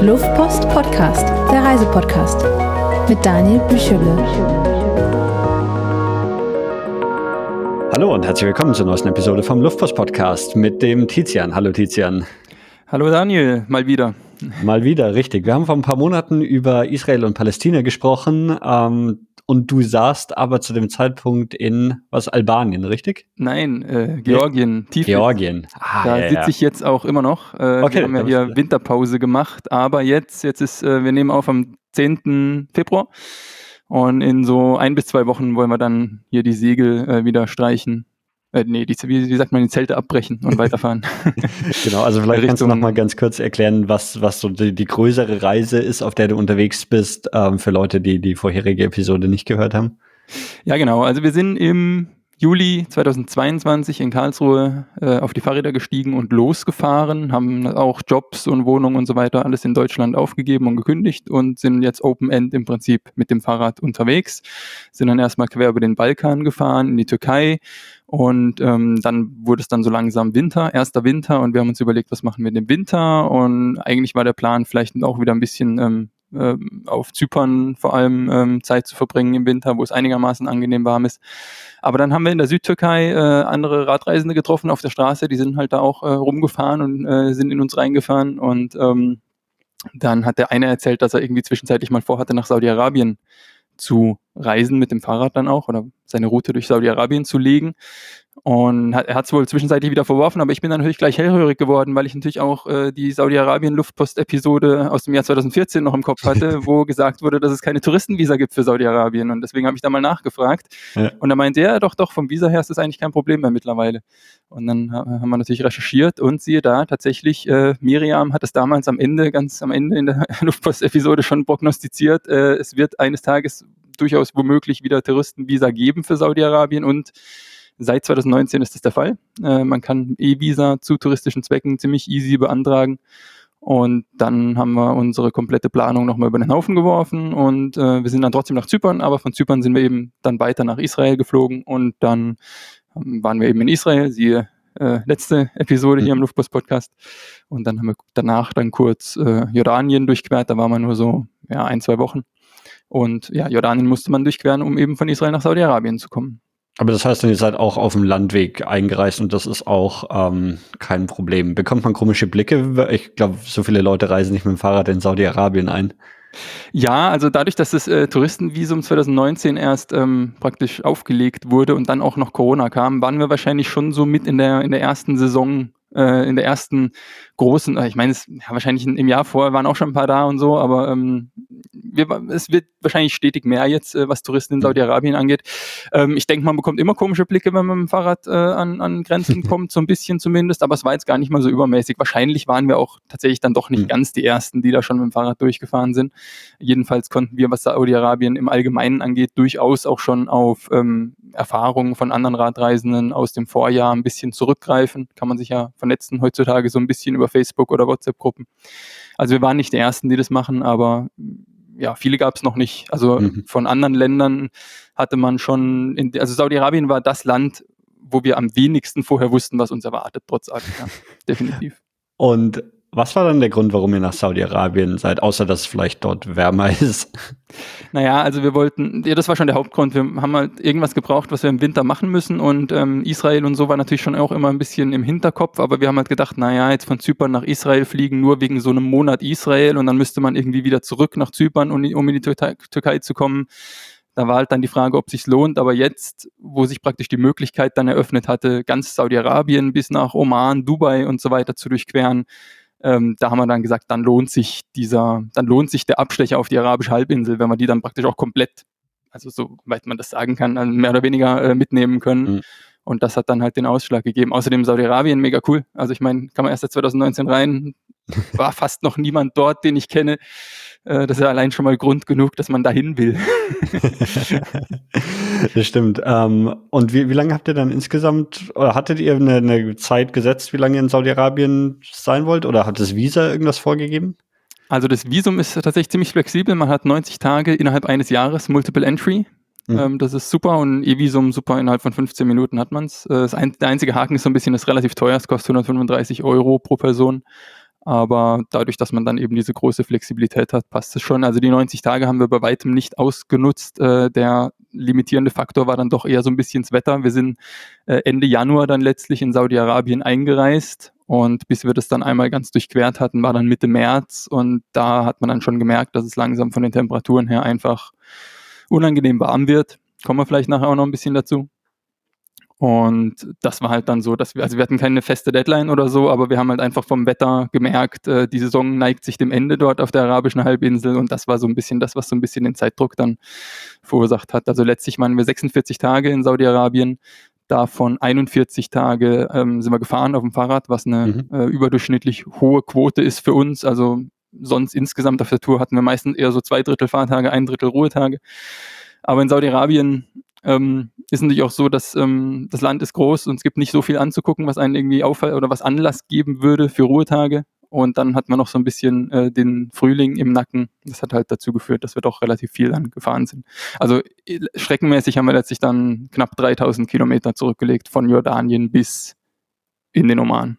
Luftpost Podcast, der Reisepodcast mit Daniel Büchele. Hallo und herzlich willkommen zur neuesten Episode vom Luftpost Podcast mit dem Tizian. Hallo Tizian. Hallo Daniel, mal wieder. Mal wieder, richtig. Wir haben vor ein paar Monaten über Israel und Palästina gesprochen. Ähm, und du saßt aber zu dem Zeitpunkt in was Albanien, richtig? Nein, äh, Georgien. Tief Georgien. Ah, da ja, sitze ich jetzt auch immer noch. Äh, okay, wir haben ja hier Winterpause gemacht, aber jetzt, jetzt ist, äh, wir nehmen auf am 10. Februar und in so ein bis zwei Wochen wollen wir dann hier die Segel äh, wieder streichen äh, nee, die, wie, wie, sagt man, die Zelte abbrechen und weiterfahren. genau, also vielleicht kannst du noch mal ganz kurz erklären, was, was so die, die größere Reise ist, auf der du unterwegs bist, ähm, für Leute, die die vorherige Episode nicht gehört haben. Ja, genau. Also wir sind im Juli 2022 in Karlsruhe äh, auf die Fahrräder gestiegen und losgefahren, haben auch Jobs und Wohnungen und so weiter alles in Deutschland aufgegeben und gekündigt und sind jetzt Open End im Prinzip mit dem Fahrrad unterwegs. Sind dann erstmal quer über den Balkan gefahren in die Türkei und ähm, dann wurde es dann so langsam Winter, erster Winter und wir haben uns überlegt, was machen wir dem Winter und eigentlich war der Plan vielleicht auch wieder ein bisschen ähm, äh, auf Zypern vor allem ähm, Zeit zu verbringen im Winter, wo es einigermaßen angenehm warm ist. Aber dann haben wir in der Südtürkei äh, andere Radreisende getroffen auf der Straße, die sind halt da auch äh, rumgefahren und äh, sind in uns reingefahren und ähm, dann hat der eine erzählt, dass er irgendwie zwischenzeitlich mal vorhatte, nach Saudi-Arabien zu reisen mit dem Fahrrad dann auch oder seine Route durch Saudi-Arabien zu legen. Und hat, er hat es wohl zwischenzeitlich wieder verworfen, aber ich bin dann natürlich gleich hellhörig geworden, weil ich natürlich auch äh, die Saudi-Arabien-Luftpost-Episode aus dem Jahr 2014 noch im Kopf hatte, wo gesagt wurde, dass es keine Touristenvisa gibt für Saudi-Arabien. Und deswegen habe ich da mal nachgefragt. Ja. Und da meinte er, doch, doch, vom Visa her ist das eigentlich kein Problem mehr mittlerweile. Und dann haben wir natürlich recherchiert und siehe da, tatsächlich, äh, Miriam hat es damals am Ende, ganz am Ende in der Luftpost-Episode schon prognostiziert, äh, es wird eines Tages durchaus womöglich wieder Touristenvisa geben für Saudi-Arabien und Seit 2019 ist das der Fall. Äh, man kann E-Visa zu touristischen Zwecken ziemlich easy beantragen. Und dann haben wir unsere komplette Planung nochmal über den Haufen geworfen und äh, wir sind dann trotzdem nach Zypern, aber von Zypern sind wir eben dann weiter nach Israel geflogen und dann ähm, waren wir eben in Israel, siehe äh, letzte Episode hier im mhm. Luftpost-Podcast. Und dann haben wir danach dann kurz äh, Jordanien durchquert, da waren wir nur so ja, ein, zwei Wochen. Und ja, Jordanien musste man durchqueren, um eben von Israel nach Saudi-Arabien zu kommen. Aber das heißt ihr seid auch auf dem Landweg eingereist und das ist auch ähm, kein Problem. Bekommt man komische Blicke? Ich glaube, so viele Leute reisen nicht mit dem Fahrrad in Saudi-Arabien ein. Ja, also dadurch, dass das äh, Touristenvisum 2019 erst ähm, praktisch aufgelegt wurde und dann auch noch Corona kam, waren wir wahrscheinlich schon so mit in der, in der ersten Saison äh, in der ersten großen, äh, ich meine, es, ja, wahrscheinlich im Jahr vorher waren auch schon ein paar da und so, aber ähm, wir, es wird wahrscheinlich stetig mehr jetzt, äh, was Touristen in Saudi-Arabien angeht. Ähm, ich denke, man bekommt immer komische Blicke, wenn man mit dem Fahrrad äh, an, an Grenzen kommt, so ein bisschen zumindest, aber es war jetzt gar nicht mal so übermäßig. Wahrscheinlich waren wir auch tatsächlich dann doch nicht mhm. ganz die Ersten, die da schon mit dem Fahrrad durchgefahren sind. Jedenfalls konnten wir, was Saudi-Arabien im Allgemeinen angeht, durchaus auch schon auf ähm, Erfahrungen von anderen Radreisenden aus dem Vorjahr ein bisschen zurückgreifen. Kann man sich ja vernetzen heutzutage so ein bisschen über Facebook oder WhatsApp-Gruppen. Also wir waren nicht die Ersten, die das machen, aber ja, viele gab es noch nicht. Also mhm. von anderen Ländern hatte man schon, in, also Saudi-Arabien war das Land, wo wir am wenigsten vorher wussten, was uns erwartet, trotz allem. Ja, definitiv. Und was war dann der Grund, warum ihr nach Saudi-Arabien seid, außer dass es vielleicht dort wärmer ist? Naja, also wir wollten, ja, das war schon der Hauptgrund. Wir haben halt irgendwas gebraucht, was wir im Winter machen müssen und ähm, Israel und so war natürlich schon auch immer ein bisschen im Hinterkopf, aber wir haben halt gedacht, naja, jetzt von Zypern nach Israel fliegen nur wegen so einem Monat Israel und dann müsste man irgendwie wieder zurück nach Zypern, um, in die Türkei, zu kommen. Da war halt dann die Frage, ob sich lohnt. Aber jetzt, wo sich praktisch die Möglichkeit dann eröffnet hatte, ganz Saudi-Arabien bis nach Oman, Dubai und so weiter zu durchqueren, ähm, da haben wir dann gesagt, dann lohnt sich dieser, dann lohnt sich der Abstecher auf die arabische Halbinsel, wenn man die dann praktisch auch komplett, also soweit man das sagen kann, mehr oder weniger äh, mitnehmen können. Mhm. Und das hat dann halt den Ausschlag gegeben. Außerdem Saudi-Arabien mega cool. Also ich meine, kann man erst seit 2019 rein, war fast noch niemand dort, den ich kenne. Äh, das ist ja allein schon mal Grund genug, dass man dahin will. das stimmt. Ähm, und wie, wie lange habt ihr dann insgesamt, oder hattet ihr eine, eine Zeit gesetzt, wie lange ihr in Saudi-Arabien sein wollt? Oder hat das Visa irgendwas vorgegeben? Also das Visum ist tatsächlich ziemlich flexibel. Man hat 90 Tage innerhalb eines Jahres Multiple Entry. Mhm. Ähm, das ist super und E-Visum super, innerhalb von 15 Minuten hat man es. Äh, ein, der einzige Haken ist so ein bisschen, das ist relativ teuer, es kostet 135 Euro pro Person. Aber dadurch, dass man dann eben diese große Flexibilität hat, passt es schon. Also die 90 Tage haben wir bei weitem nicht ausgenutzt. Äh, der limitierende Faktor war dann doch eher so ein bisschen das Wetter. Wir sind äh, Ende Januar dann letztlich in Saudi-Arabien eingereist und bis wir das dann einmal ganz durchquert hatten, war dann Mitte März und da hat man dann schon gemerkt, dass es langsam von den Temperaturen her einfach unangenehm warm wird. Kommen wir vielleicht nachher auch noch ein bisschen dazu. Und das war halt dann so, dass wir, also wir hatten keine feste Deadline oder so, aber wir haben halt einfach vom Wetter gemerkt, äh, die Saison neigt sich dem Ende dort auf der arabischen Halbinsel und das war so ein bisschen das, was so ein bisschen den Zeitdruck dann verursacht hat. Also letztlich waren wir 46 Tage in Saudi-Arabien, davon 41 Tage ähm, sind wir gefahren auf dem Fahrrad, was eine mhm. äh, überdurchschnittlich hohe Quote ist für uns. Also sonst insgesamt auf der Tour hatten wir meistens eher so zwei Drittel Fahrtage, ein Drittel Ruhetage. Aber in Saudi-Arabien ähm, ist natürlich auch so, dass ähm, das Land ist groß und es gibt nicht so viel anzugucken, was einen irgendwie auffällt oder was Anlass geben würde für Ruhetage. Und dann hat man noch so ein bisschen äh, den Frühling im Nacken. Das hat halt dazu geführt, dass wir doch relativ viel dann gefahren sind. Also äh, streckenmäßig haben wir letztlich dann knapp 3000 Kilometer zurückgelegt von Jordanien bis in den Oman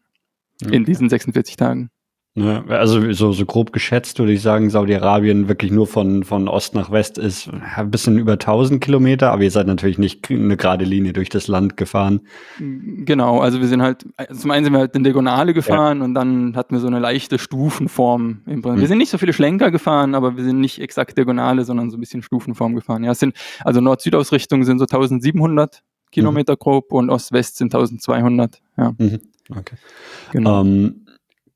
okay. in diesen 46 Tagen. Ne, also so, so grob geschätzt würde ich sagen, Saudi-Arabien wirklich nur von, von Ost nach West ist ein bisschen über 1000 Kilometer, aber ihr seid natürlich nicht eine gerade Linie durch das Land gefahren. Genau, also wir sind halt, zum einen sind wir halt in Diagonale gefahren ja. und dann hatten wir so eine leichte Stufenform. Hm. Wir sind nicht so viele Schlenker gefahren, aber wir sind nicht exakt Diagonale, sondern so ein bisschen Stufenform gefahren. Ja, es sind, also Nord-Süd-Ausrichtungen sind so 1700 Kilometer mhm. grob und Ost-West sind 1200. Ja. Mhm. Okay. Genau. Ähm,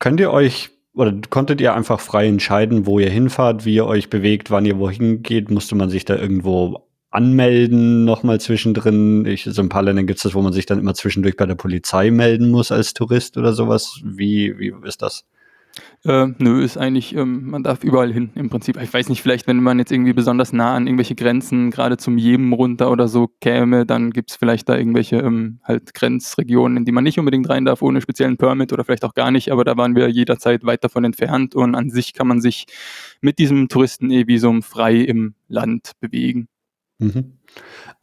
Könnt ihr euch oder konntet ihr einfach frei entscheiden, wo ihr hinfahrt, wie ihr euch bewegt, wann ihr wohin geht? Musste man sich da irgendwo anmelden nochmal zwischendrin? Ich, so ein paar Länder gibt es das, wo man sich dann immer zwischendurch bei der Polizei melden muss als Tourist oder sowas. Wie, wie ist das? Äh, nö, ist eigentlich, ähm, man darf überall hin im Prinzip. Ich weiß nicht, vielleicht, wenn man jetzt irgendwie besonders nah an irgendwelche Grenzen, gerade zum Jemen runter oder so käme, dann gibt es vielleicht da irgendwelche ähm, halt Grenzregionen, in die man nicht unbedingt rein darf, ohne speziellen Permit oder vielleicht auch gar nicht, aber da waren wir jederzeit weit davon entfernt und an sich kann man sich mit diesem Touristen-E-Visum frei im Land bewegen. Mhm.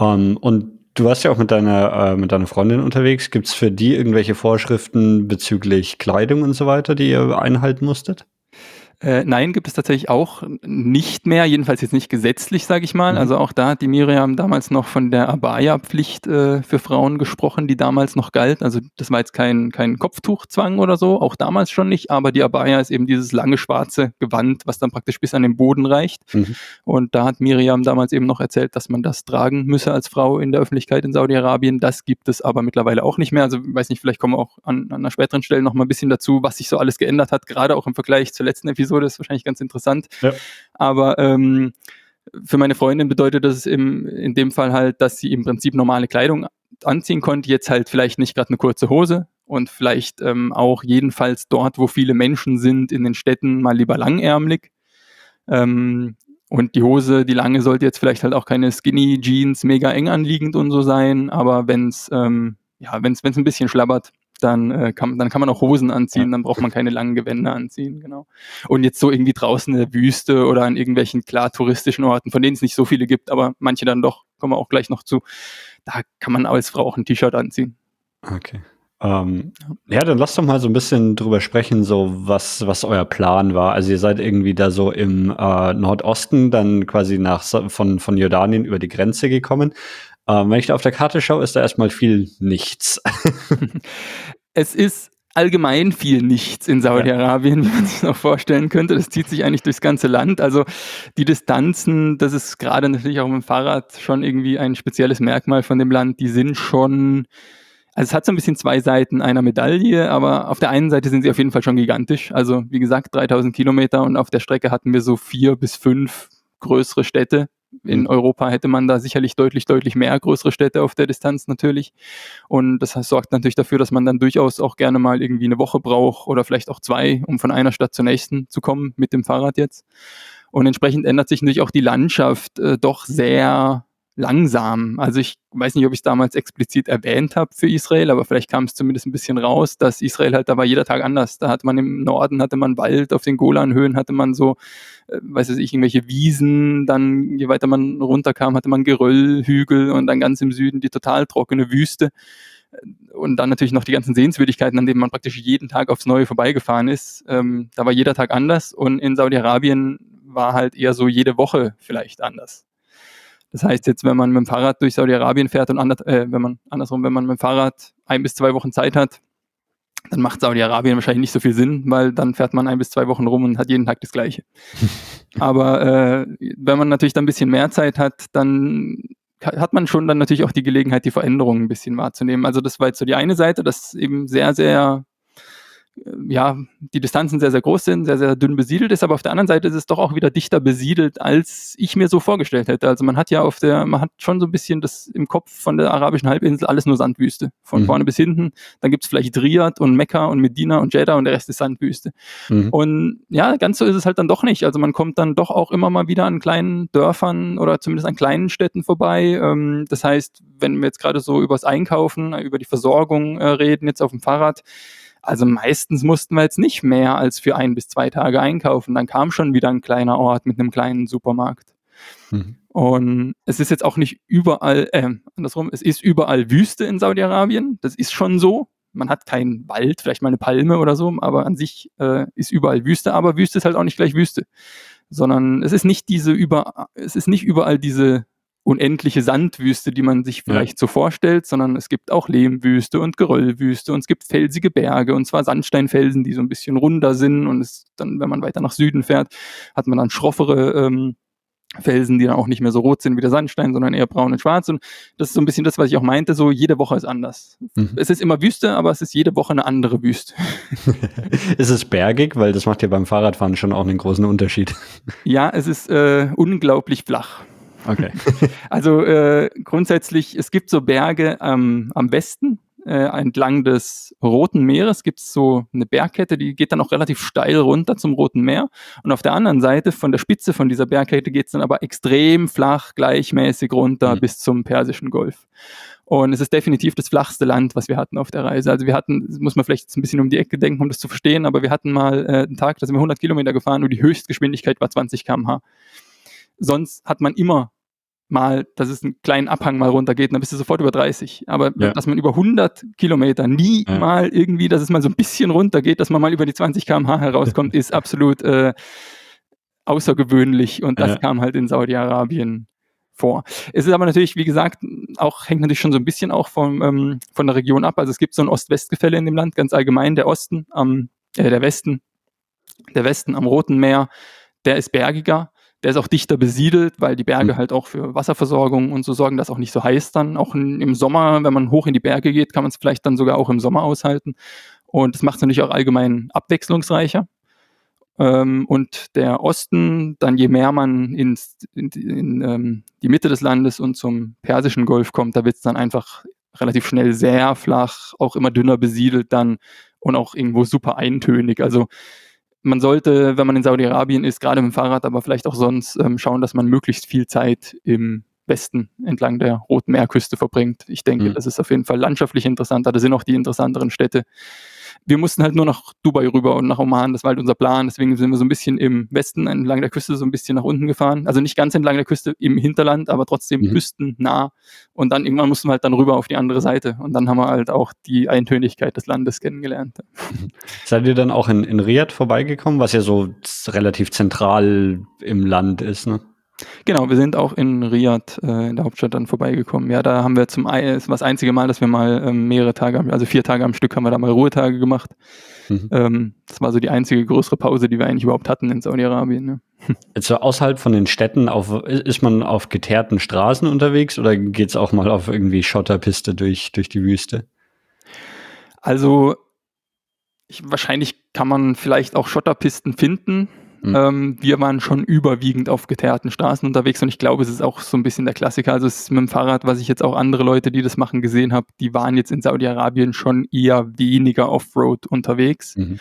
Ähm, und Du warst ja auch mit deiner, äh, mit deiner Freundin unterwegs. Gibt es für die irgendwelche Vorschriften bezüglich Kleidung und so weiter, die ihr einhalten musstet? Äh, nein, gibt es tatsächlich auch nicht mehr, jedenfalls jetzt nicht gesetzlich, sage ich mal. Mhm. Also auch da hat die Miriam damals noch von der Abaya-Pflicht äh, für Frauen gesprochen, die damals noch galt. Also das war jetzt kein, kein Kopftuchzwang oder so, auch damals schon nicht, aber die Abaya ist eben dieses lange schwarze Gewand, was dann praktisch bis an den Boden reicht. Mhm. Und da hat Miriam damals eben noch erzählt, dass man das tragen müsse als Frau in der Öffentlichkeit in Saudi-Arabien. Das gibt es aber mittlerweile auch nicht mehr. Also weiß nicht, vielleicht kommen wir auch an, an einer späteren Stelle noch mal ein bisschen dazu, was sich so alles geändert hat, gerade auch im Vergleich zur letzten Episode Episode, ist wahrscheinlich ganz interessant. Ja. Aber ähm, für meine Freundin bedeutet das im, in dem Fall halt, dass sie im Prinzip normale Kleidung anziehen konnte, jetzt halt vielleicht nicht gerade eine kurze Hose und vielleicht ähm, auch jedenfalls dort, wo viele Menschen sind, in den Städten mal lieber langärmlich. Ähm, und die Hose, die lange, sollte jetzt vielleicht halt auch keine Skinny Jeans mega eng anliegend und so sein, aber wenn es ähm, ja, wenn es ein bisschen schlabbert, dann, äh, kann, dann kann man auch Hosen anziehen, dann braucht man keine langen Gewänder anziehen, genau. Und jetzt so irgendwie draußen in der Wüste oder an irgendwelchen klar touristischen Orten, von denen es nicht so viele gibt, aber manche dann doch, kommen wir auch gleich noch zu, da kann man als Frau auch ein T-Shirt anziehen. Okay. Ähm, ja, dann lasst doch mal so ein bisschen drüber sprechen, so was, was euer Plan war. Also ihr seid irgendwie da so im äh, Nordosten, dann quasi nach von, von Jordanien über die Grenze gekommen. Ähm, wenn ich da auf der Karte schaue, ist da erstmal viel nichts. es ist allgemein viel nichts in Saudi-Arabien, wie man sich noch vorstellen könnte. Das zieht sich eigentlich durchs ganze Land. Also die Distanzen, das ist gerade natürlich auch mit dem Fahrrad schon irgendwie ein spezielles Merkmal von dem Land. Die sind schon, also es hat so ein bisschen zwei Seiten einer Medaille, aber auf der einen Seite sind sie auf jeden Fall schon gigantisch. Also wie gesagt, 3000 Kilometer und auf der Strecke hatten wir so vier bis fünf größere Städte in mhm. Europa hätte man da sicherlich deutlich, deutlich mehr größere Städte auf der Distanz natürlich. Und das sorgt natürlich dafür, dass man dann durchaus auch gerne mal irgendwie eine Woche braucht oder vielleicht auch zwei, um von einer Stadt zur nächsten zu kommen mit dem Fahrrad jetzt. Und entsprechend ändert sich natürlich auch die Landschaft äh, doch sehr langsam. Also ich weiß nicht, ob ich es damals explizit erwähnt habe für Israel, aber vielleicht kam es zumindest ein bisschen raus, dass Israel halt, da war jeder Tag anders. Da hat man im Norden, hatte man Wald, auf den Golanhöhen hatte man so, äh, weiß ich, irgendwelche Wiesen, dann je weiter man runterkam, hatte man Geröll, Hügel und dann ganz im Süden die total trockene Wüste. und dann natürlich noch die ganzen Sehenswürdigkeiten, an denen man praktisch jeden Tag aufs Neue vorbeigefahren ist. Ähm, da war jeder Tag anders und in Saudi-Arabien war halt eher so jede Woche vielleicht anders. Das heißt jetzt, wenn man mit dem Fahrrad durch Saudi-Arabien fährt und ander, äh, wenn man andersrum, wenn man mit dem Fahrrad ein bis zwei Wochen Zeit hat, dann macht Saudi-Arabien wahrscheinlich nicht so viel Sinn, weil dann fährt man ein bis zwei Wochen rum und hat jeden Tag das Gleiche. Aber äh, wenn man natürlich dann ein bisschen mehr Zeit hat, dann hat man schon dann natürlich auch die Gelegenheit, die Veränderungen ein bisschen wahrzunehmen. Also das war jetzt so die eine Seite, dass eben sehr, sehr ja, die Distanzen sehr, sehr groß sind, sehr, sehr dünn besiedelt ist, aber auf der anderen Seite ist es doch auch wieder dichter besiedelt, als ich mir so vorgestellt hätte. Also man hat ja auf der, man hat schon so ein bisschen das im Kopf von der arabischen Halbinsel alles nur Sandwüste. Von mhm. vorne bis hinten. Dann gibt es vielleicht Riyadh und Mekka und Medina und Jeddah und der Rest ist Sandwüste. Mhm. Und ja, ganz so ist es halt dann doch nicht. Also man kommt dann doch auch immer mal wieder an kleinen Dörfern oder zumindest an kleinen Städten vorbei. Ähm, das heißt, wenn wir jetzt gerade so übers Einkaufen, über die Versorgung äh, reden, jetzt auf dem Fahrrad, also meistens mussten wir jetzt nicht mehr als für ein bis zwei Tage einkaufen. Dann kam schon wieder ein kleiner Ort mit einem kleinen Supermarkt. Mhm. Und es ist jetzt auch nicht überall, äh, andersrum, es ist überall Wüste in Saudi-Arabien. Das ist schon so. Man hat keinen Wald, vielleicht mal eine Palme oder so, aber an sich äh, ist überall Wüste. Aber Wüste ist halt auch nicht gleich Wüste, sondern es ist nicht diese über, es ist nicht überall diese unendliche Sandwüste, die man sich vielleicht ja. so vorstellt, sondern es gibt auch Lehmwüste und Geröllwüste und es gibt felsige Berge und zwar Sandsteinfelsen, die so ein bisschen runder sind und es dann, wenn man weiter nach Süden fährt, hat man dann schroffere ähm, Felsen, die dann auch nicht mehr so rot sind wie der Sandstein, sondern eher braun und schwarz. Und das ist so ein bisschen das, was ich auch meinte, so jede Woche ist anders. Mhm. Es ist immer Wüste, aber es ist jede Woche eine andere Wüste. ist es bergig? Weil das macht ja beim Fahrradfahren schon auch einen großen Unterschied. Ja, es ist äh, unglaublich flach. Okay. also äh, grundsätzlich, es gibt so Berge ähm, am Westen, äh, entlang des Roten Meeres gibt es so eine Bergkette, die geht dann auch relativ steil runter zum Roten Meer. Und auf der anderen Seite, von der Spitze von dieser Bergkette, geht es dann aber extrem flach, gleichmäßig runter mhm. bis zum Persischen Golf. Und es ist definitiv das flachste Land, was wir hatten auf der Reise. Also wir hatten, muss man vielleicht ein bisschen um die Ecke denken, um das zu verstehen, aber wir hatten mal äh, einen Tag, da sind wir 100 Kilometer gefahren und die Höchstgeschwindigkeit war 20 km/h sonst hat man immer mal, dass es einen kleinen Abhang mal runtergeht, dann bist du sofort über 30. Aber ja. dass man über 100 Kilometer nie ja. mal irgendwie, dass es mal so ein bisschen runtergeht, dass man mal über die 20 km/h herauskommt, ist absolut äh, außergewöhnlich. Und das ja. kam halt in Saudi-Arabien vor. Es ist aber natürlich, wie gesagt, auch hängt natürlich schon so ein bisschen auch vom, ähm, von der Region ab. Also es gibt so ein Ost-West-Gefälle in dem Land, ganz allgemein. Der Osten am, äh, der Westen, der Westen am Roten Meer, der ist bergiger der ist auch dichter besiedelt, weil die Berge mhm. halt auch für Wasserversorgung und so sorgen, dass auch nicht so heiß dann. Auch in, im Sommer, wenn man hoch in die Berge geht, kann man es vielleicht dann sogar auch im Sommer aushalten. Und das macht es natürlich auch allgemein abwechslungsreicher. Ähm, und der Osten, dann je mehr man ins, in, in ähm, die Mitte des Landes und zum Persischen Golf kommt, da wird es dann einfach relativ schnell sehr flach, auch immer dünner besiedelt dann und auch irgendwo super eintönig. Also man sollte, wenn man in Saudi-Arabien ist, gerade mit dem Fahrrad, aber vielleicht auch sonst, ähm, schauen, dass man möglichst viel Zeit im Westen entlang der Roten Meerküste verbringt. Ich denke, mhm. das ist auf jeden Fall landschaftlich interessanter. Da sind auch die interessanteren Städte wir mussten halt nur nach Dubai rüber und nach Oman, das war halt unser Plan. Deswegen sind wir so ein bisschen im Westen entlang der Küste so ein bisschen nach unten gefahren. Also nicht ganz entlang der Küste im Hinterland, aber trotzdem mhm. küstennah. Und dann irgendwann mussten wir halt dann rüber auf die andere Seite. Und dann haben wir halt auch die Eintönigkeit des Landes kennengelernt. Mhm. Seid ihr dann auch in, in Riyadh vorbeigekommen, was ja so relativ zentral im Land ist, ne? Genau, wir sind auch in Riyadh, äh, in der Hauptstadt, dann vorbeigekommen. Ja, da haben wir zum ein, das war das einzige Mal, dass wir mal ähm, mehrere Tage, also vier Tage am Stück, haben wir da mal Ruhetage gemacht. Mhm. Ähm, das war so die einzige größere Pause, die wir eigentlich überhaupt hatten in Saudi-Arabien. Ne? Jetzt so außerhalb von den Städten, auf, ist man auf geteerten Straßen unterwegs oder geht es auch mal auf irgendwie Schotterpiste durch, durch die Wüste? Also ich, wahrscheinlich kann man vielleicht auch Schotterpisten finden. Mhm. Ähm, wir waren schon überwiegend auf geteerten Straßen unterwegs und ich glaube, es ist auch so ein bisschen der Klassiker. Also es ist mit dem Fahrrad, was ich jetzt auch andere Leute, die das machen, gesehen habe, die waren jetzt in Saudi-Arabien schon eher weniger Offroad unterwegs. Mhm.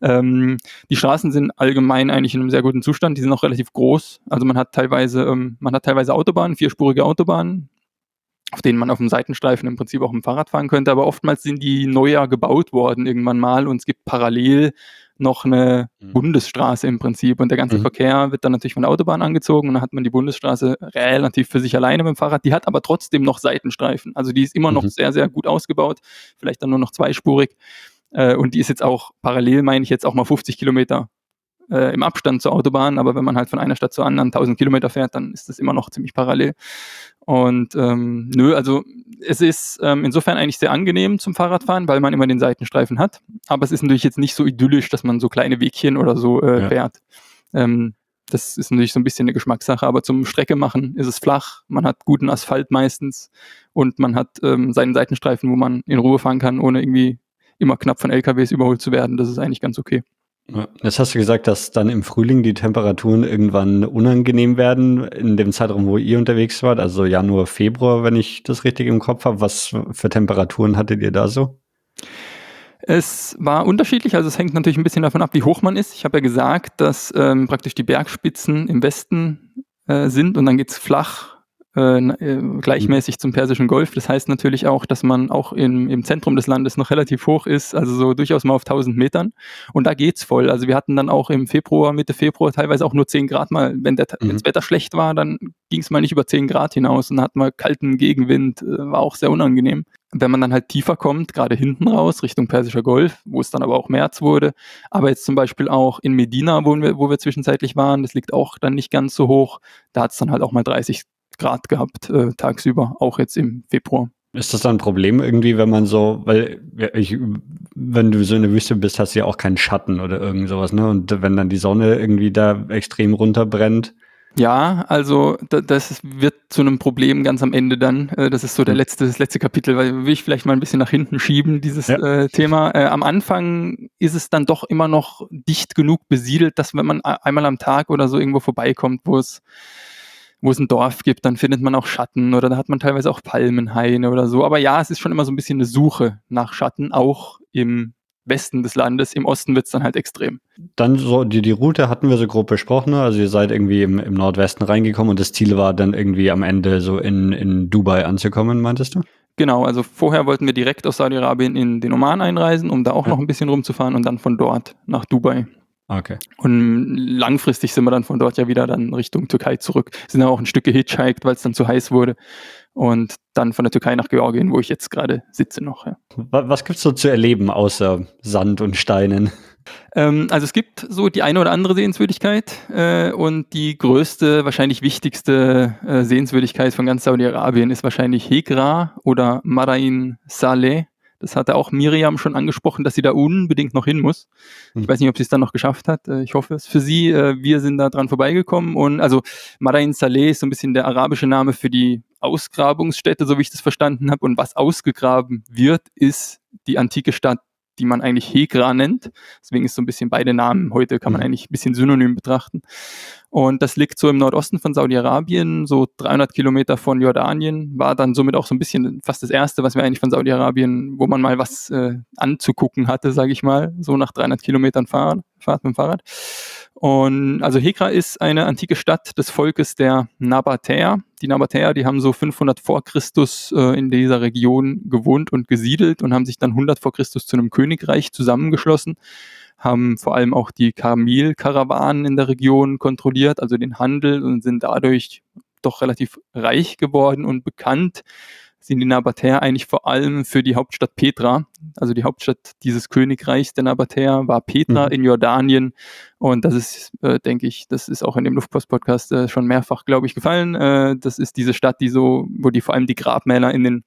Ähm, die Straßen sind allgemein eigentlich in einem sehr guten Zustand. Die sind auch relativ groß. Also man hat teilweise, ähm, man hat teilweise Autobahnen, vierspurige Autobahnen, auf denen man auf dem Seitenstreifen im Prinzip auch im Fahrrad fahren könnte. Aber oftmals sind die neuer gebaut worden irgendwann mal und es gibt parallel noch eine mhm. Bundesstraße im Prinzip. Und der ganze mhm. Verkehr wird dann natürlich von der Autobahn angezogen und dann hat man die Bundesstraße relativ für sich alleine mit dem Fahrrad. Die hat aber trotzdem noch Seitenstreifen. Also die ist immer noch mhm. sehr, sehr gut ausgebaut. Vielleicht dann nur noch zweispurig. Äh, und die ist jetzt auch parallel, meine ich, jetzt auch mal 50 Kilometer äh, im Abstand zur Autobahn, aber wenn man halt von einer Stadt zur anderen 1000 Kilometer fährt, dann ist das immer noch ziemlich parallel. Und ähm, nö, also es ist ähm, insofern eigentlich sehr angenehm zum Fahrradfahren, weil man immer den Seitenstreifen hat. Aber es ist natürlich jetzt nicht so idyllisch, dass man so kleine Wegchen oder so äh, ja. fährt. Ähm, das ist natürlich so ein bisschen eine Geschmackssache, aber zum Strecke machen ist es flach, man hat guten Asphalt meistens und man hat ähm, seinen Seitenstreifen, wo man in Ruhe fahren kann, ohne irgendwie immer knapp von LKWs überholt zu werden. Das ist eigentlich ganz okay. Jetzt hast du gesagt, dass dann im Frühling die Temperaturen irgendwann unangenehm werden in dem Zeitraum, wo ihr unterwegs wart, also Januar, Februar, wenn ich das richtig im Kopf habe. Was für Temperaturen hattet ihr da so? Es war unterschiedlich, also es hängt natürlich ein bisschen davon ab, wie hoch man ist. Ich habe ja gesagt, dass ähm, praktisch die Bergspitzen im Westen äh, sind und dann geht es flach äh, äh, gleichmäßig zum Persischen Golf. Das heißt natürlich auch, dass man auch im, im Zentrum des Landes noch relativ hoch ist, also so durchaus mal auf 1000 Metern. Und da geht's voll. Also wir hatten dann auch im Februar, Mitte Februar teilweise auch nur 10 Grad mal. Wenn, der, mhm. das Wetter schlecht war, dann ging es mal nicht über 10 Grad hinaus und hat mal kalten Gegenwind, äh, war auch sehr unangenehm. Wenn man dann halt tiefer kommt, gerade hinten raus, Richtung Persischer Golf, wo es dann aber auch März wurde, aber jetzt zum Beispiel auch in Medina, wo wir, wo wir zwischenzeitlich waren, das liegt auch dann nicht ganz so hoch, da hat es dann halt auch mal 30 Grad gehabt äh, tagsüber, auch jetzt im Februar. Ist das dann ein Problem irgendwie, wenn man so, weil ich, wenn du so in der Wüste bist, hast du ja auch keinen Schatten oder irgend sowas, ne? Und wenn dann die Sonne irgendwie da extrem runterbrennt. Ja, also das wird zu einem Problem ganz am Ende dann. Äh, das ist so der hm. letzte, das letzte Kapitel, weil will ich vielleicht mal ein bisschen nach hinten schieben, dieses ja. äh, Thema. Äh, am Anfang ist es dann doch immer noch dicht genug besiedelt, dass wenn man einmal am Tag oder so irgendwo vorbeikommt, wo es wo es ein Dorf gibt, dann findet man auch Schatten oder da hat man teilweise auch Palmenhaine oder so. Aber ja, es ist schon immer so ein bisschen eine Suche nach Schatten, auch im Westen des Landes. Im Osten wird es dann halt extrem. Dann so, die, die Route hatten wir so grob besprochen. Ne? Also ihr seid irgendwie im, im Nordwesten reingekommen und das Ziel war dann irgendwie am Ende so in, in Dubai anzukommen, meintest du? Genau, also vorher wollten wir direkt aus Saudi-Arabien in den Oman einreisen, um da auch ja. noch ein bisschen rumzufahren und dann von dort nach Dubai. Okay. Und langfristig sind wir dann von dort ja wieder dann Richtung Türkei zurück. Sind dann auch ein Stück gehitchhiked, weil es dann zu heiß wurde. Und dann von der Türkei nach Georgien, wo ich jetzt gerade sitze noch. Ja. Was gibt's so zu erleben außer Sand und Steinen? Ähm, also es gibt so die eine oder andere Sehenswürdigkeit äh, und die größte, wahrscheinlich wichtigste äh, Sehenswürdigkeit von ganz Saudi-Arabien ist wahrscheinlich Hegra oder Marain Saleh. Das hatte auch Miriam schon angesprochen, dass sie da unbedingt noch hin muss. Ich hm. weiß nicht, ob sie es dann noch geschafft hat. Äh, ich hoffe es für sie. Äh, wir sind da dran vorbeigekommen und also Madain Saleh ist so ein bisschen der arabische Name für die Ausgrabungsstätte, so wie ich das verstanden habe. Und was ausgegraben wird, ist die antike Stadt die man eigentlich Hegra nennt. Deswegen ist so ein bisschen beide Namen heute kann man mhm. eigentlich ein bisschen synonym betrachten. Und das liegt so im Nordosten von Saudi-Arabien, so 300 Kilometer von Jordanien, war dann somit auch so ein bisschen fast das erste, was wir eigentlich von Saudi-Arabien, wo man mal was äh, anzugucken hatte, sage ich mal, so nach 300 Kilometern Fahrrad, Fahrt mit dem Fahrrad. Und also Hekra ist eine antike Stadt des Volkes der Nabatäer. Die Nabatäer, die haben so 500 vor Christus äh, in dieser Region gewohnt und gesiedelt und haben sich dann 100 vor Christus zu einem Königreich zusammengeschlossen, haben vor allem auch die Kamil-Karawanen in der Region kontrolliert, also den Handel und sind dadurch doch relativ reich geworden und bekannt sind die Nabatäer eigentlich vor allem für die Hauptstadt Petra. Also die Hauptstadt dieses Königreichs der Nabatäer war Petra mhm. in Jordanien. Und das ist, äh, denke ich, das ist auch in dem Luftpost-Podcast äh, schon mehrfach, glaube ich, gefallen. Äh, das ist diese Stadt, die so, wo die vor allem die Grabmäler in den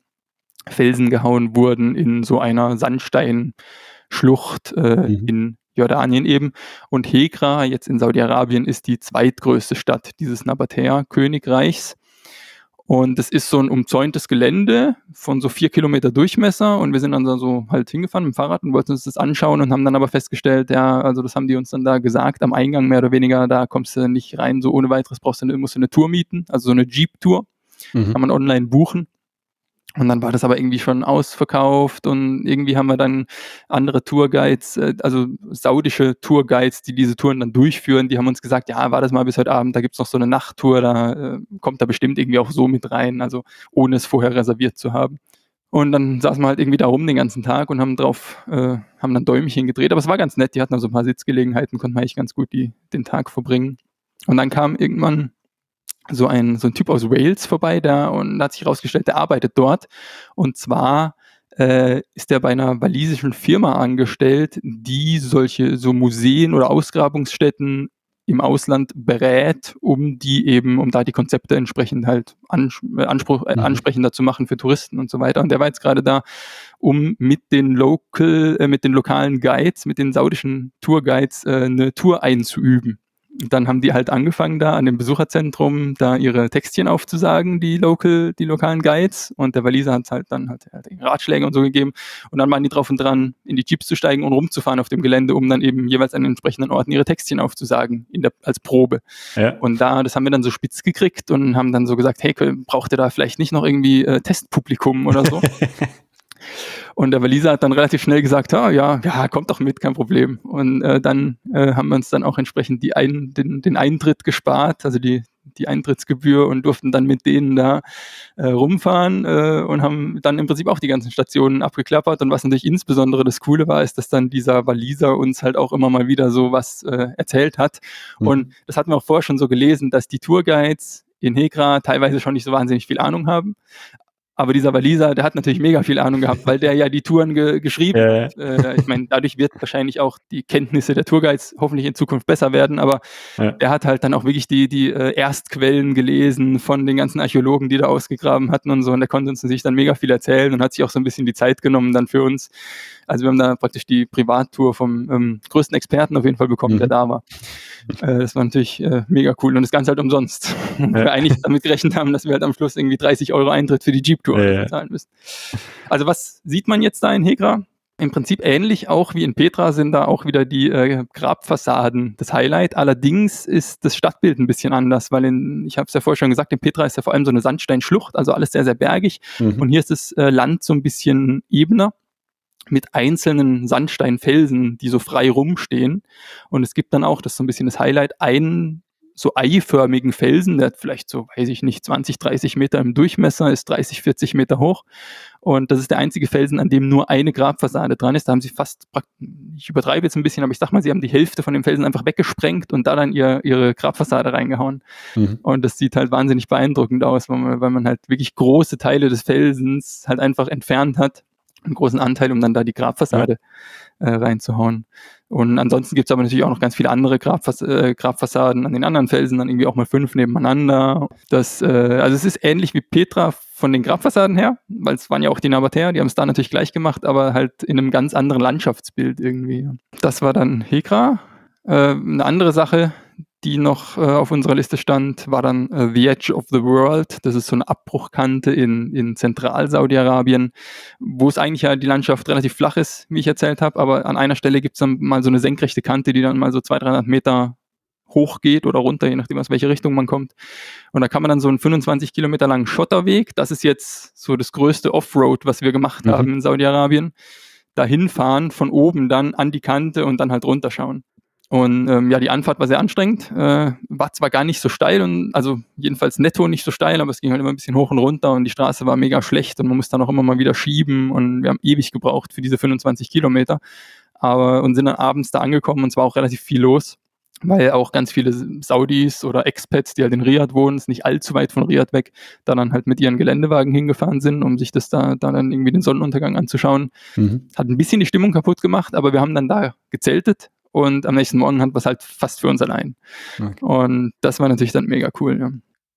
Felsen gehauen wurden, in so einer Sandsteinschlucht äh, mhm. in Jordanien eben. Und Hegra, jetzt in Saudi-Arabien, ist die zweitgrößte Stadt dieses Nabatäer-Königreichs. Und es ist so ein umzäuntes Gelände von so vier Kilometer Durchmesser und wir sind dann so halt hingefahren mit dem Fahrrad und wollten uns das anschauen und haben dann aber festgestellt, ja, also das haben die uns dann da gesagt, am Eingang mehr oder weniger, da kommst du nicht rein, so ohne weiteres brauchst du, musst du eine Tour mieten, also so eine Jeep-Tour, mhm. kann man online buchen. Und dann war das aber irgendwie schon ausverkauft und irgendwie haben wir dann andere Tourguides, äh, also saudische Tourguides, die diese Touren dann durchführen, die haben uns gesagt, ja, war das mal bis heute Abend, da gibt's noch so eine Nachttour, da äh, kommt da bestimmt irgendwie auch so mit rein, also ohne es vorher reserviert zu haben. Und dann saßen wir halt irgendwie da rum den ganzen Tag und haben drauf, äh, haben dann Däumchen gedreht. Aber es war ganz nett, die hatten also ein paar Sitzgelegenheiten, konnten wir eigentlich ganz gut die, den Tag verbringen. Und dann kam irgendwann so ein, so ein Typ aus Wales vorbei, der und hat sich herausgestellt, der arbeitet dort. Und zwar äh, ist er bei einer walisischen Firma angestellt, die solche so Museen oder Ausgrabungsstätten im Ausland berät, um die eben, um da die Konzepte entsprechend halt äh, Anspruch, äh, mhm. ansprechender zu machen für Touristen und so weiter. Und der war jetzt gerade da, um mit den Local, äh, mit den lokalen Guides, mit den saudischen Tourguides äh, eine Tour einzuüben dann haben die halt angefangen da an dem Besucherzentrum da ihre Textchen aufzusagen, die local, die lokalen Guides und der Waliser hat halt dann halt, halt Ratschläge und so gegeben und dann waren die drauf und dran, in die Jeeps zu steigen und rumzufahren auf dem Gelände, um dann eben jeweils an den entsprechenden Orten ihre Textchen aufzusagen in der, als Probe. Ja. Und da, das haben wir dann so spitz gekriegt und haben dann so gesagt, hey, braucht ihr da vielleicht nicht noch irgendwie äh, Testpublikum oder so? Und der Waliser hat dann relativ schnell gesagt, ah, ja, ja, kommt doch mit, kein Problem. Und äh, dann äh, haben wir uns dann auch entsprechend die ein, den, den Eintritt gespart, also die, die Eintrittsgebühr und durften dann mit denen da äh, rumfahren äh, und haben dann im Prinzip auch die ganzen Stationen abgeklappert. Und was natürlich insbesondere das Coole war, ist, dass dann dieser Waliser uns halt auch immer mal wieder so was äh, erzählt hat. Mhm. Und das hatten wir auch vorher schon so gelesen, dass die Tourguides in Hegra teilweise schon nicht so wahnsinnig viel Ahnung haben, aber dieser Waliser, der hat natürlich mega viel Ahnung gehabt, weil der ja die Touren ge geschrieben ja. hat. Äh, ich meine, dadurch wird wahrscheinlich auch die Kenntnisse der Tourguides hoffentlich in Zukunft besser werden, aber ja. er hat halt dann auch wirklich die, die äh, Erstquellen gelesen von den ganzen Archäologen, die da ausgegraben hatten und so. Und der konnte uns natürlich dann mega viel erzählen und hat sich auch so ein bisschen die Zeit genommen dann für uns. Also wir haben da praktisch die Privattour vom ähm, größten Experten auf jeden Fall bekommen, mhm. der da war. Äh, das war natürlich äh, mega cool und das Ganze halt umsonst. Ja. wir eigentlich damit gerechnet haben, dass wir halt am Schluss irgendwie 30 Euro Eintritt für die Jeep-Tour ja, zahlen müssen. Also was sieht man jetzt da in Hegra? Im Prinzip ähnlich auch wie in Petra sind da auch wieder die äh, Grabfassaden das Highlight. Allerdings ist das Stadtbild ein bisschen anders, weil in, ich habe es ja vorher schon gesagt, in Petra ist ja vor allem so eine Sandsteinschlucht, also alles sehr, sehr bergig. Mhm. Und hier ist das äh, Land so ein bisschen ebener mit einzelnen Sandsteinfelsen, die so frei rumstehen. Und es gibt dann auch, das ist so ein bisschen das Highlight, einen so eiförmigen Felsen, der hat vielleicht so, weiß ich nicht, 20, 30 Meter im Durchmesser, ist 30, 40 Meter hoch. Und das ist der einzige Felsen, an dem nur eine Grabfassade dran ist. Da haben sie fast, ich übertreibe jetzt ein bisschen, aber ich sag mal, sie haben die Hälfte von dem Felsen einfach weggesprengt und da dann ihr, ihre Grabfassade reingehauen. Mhm. Und das sieht halt wahnsinnig beeindruckend aus, weil man, weil man halt wirklich große Teile des Felsens halt einfach entfernt hat einen großen Anteil, um dann da die Grabfassade ja. äh, reinzuhauen. Und ansonsten gibt es aber natürlich auch noch ganz viele andere Grabfass äh, Grabfassaden an den anderen Felsen, dann irgendwie auch mal fünf nebeneinander. Das, äh, also es ist ähnlich wie Petra von den Grabfassaden her, weil es waren ja auch die Nabatäer, die haben es da natürlich gleich gemacht, aber halt in einem ganz anderen Landschaftsbild irgendwie. Das war dann Hekra. Äh, eine andere Sache, die noch äh, auf unserer Liste stand, war dann äh, The Edge of the World. Das ist so eine Abbruchkante in, in Zentral-Saudi-Arabien, wo es eigentlich ja die Landschaft relativ flach ist, wie ich erzählt habe, aber an einer Stelle gibt es dann mal so eine senkrechte Kante, die dann mal so 200, 300 Meter hoch geht oder runter, je nachdem, aus welche Richtung man kommt. Und da kann man dann so einen 25 Kilometer langen Schotterweg, das ist jetzt so das größte Offroad, was wir gemacht mhm. haben in Saudi-Arabien, dahin fahren, von oben dann an die Kante und dann halt runterschauen. Und ähm, ja, die Anfahrt war sehr anstrengend, äh, war zwar gar nicht so steil und also jedenfalls netto nicht so steil, aber es ging halt immer ein bisschen hoch und runter und die Straße war mega schlecht und man musste dann auch immer mal wieder schieben und wir haben ewig gebraucht für diese 25 Kilometer. Aber und sind dann abends da angekommen und zwar auch relativ viel los, weil auch ganz viele Saudis oder Expats, die halt in Riyadh wohnen, ist nicht allzu weit von Riyadh weg, da dann halt mit ihren Geländewagen hingefahren sind, um sich das da, da dann irgendwie den Sonnenuntergang anzuschauen. Mhm. Hat ein bisschen die Stimmung kaputt gemacht, aber wir haben dann da gezeltet und am nächsten Morgen hatten wir es halt fast für uns allein. Okay. Und das war natürlich dann mega cool. Ja.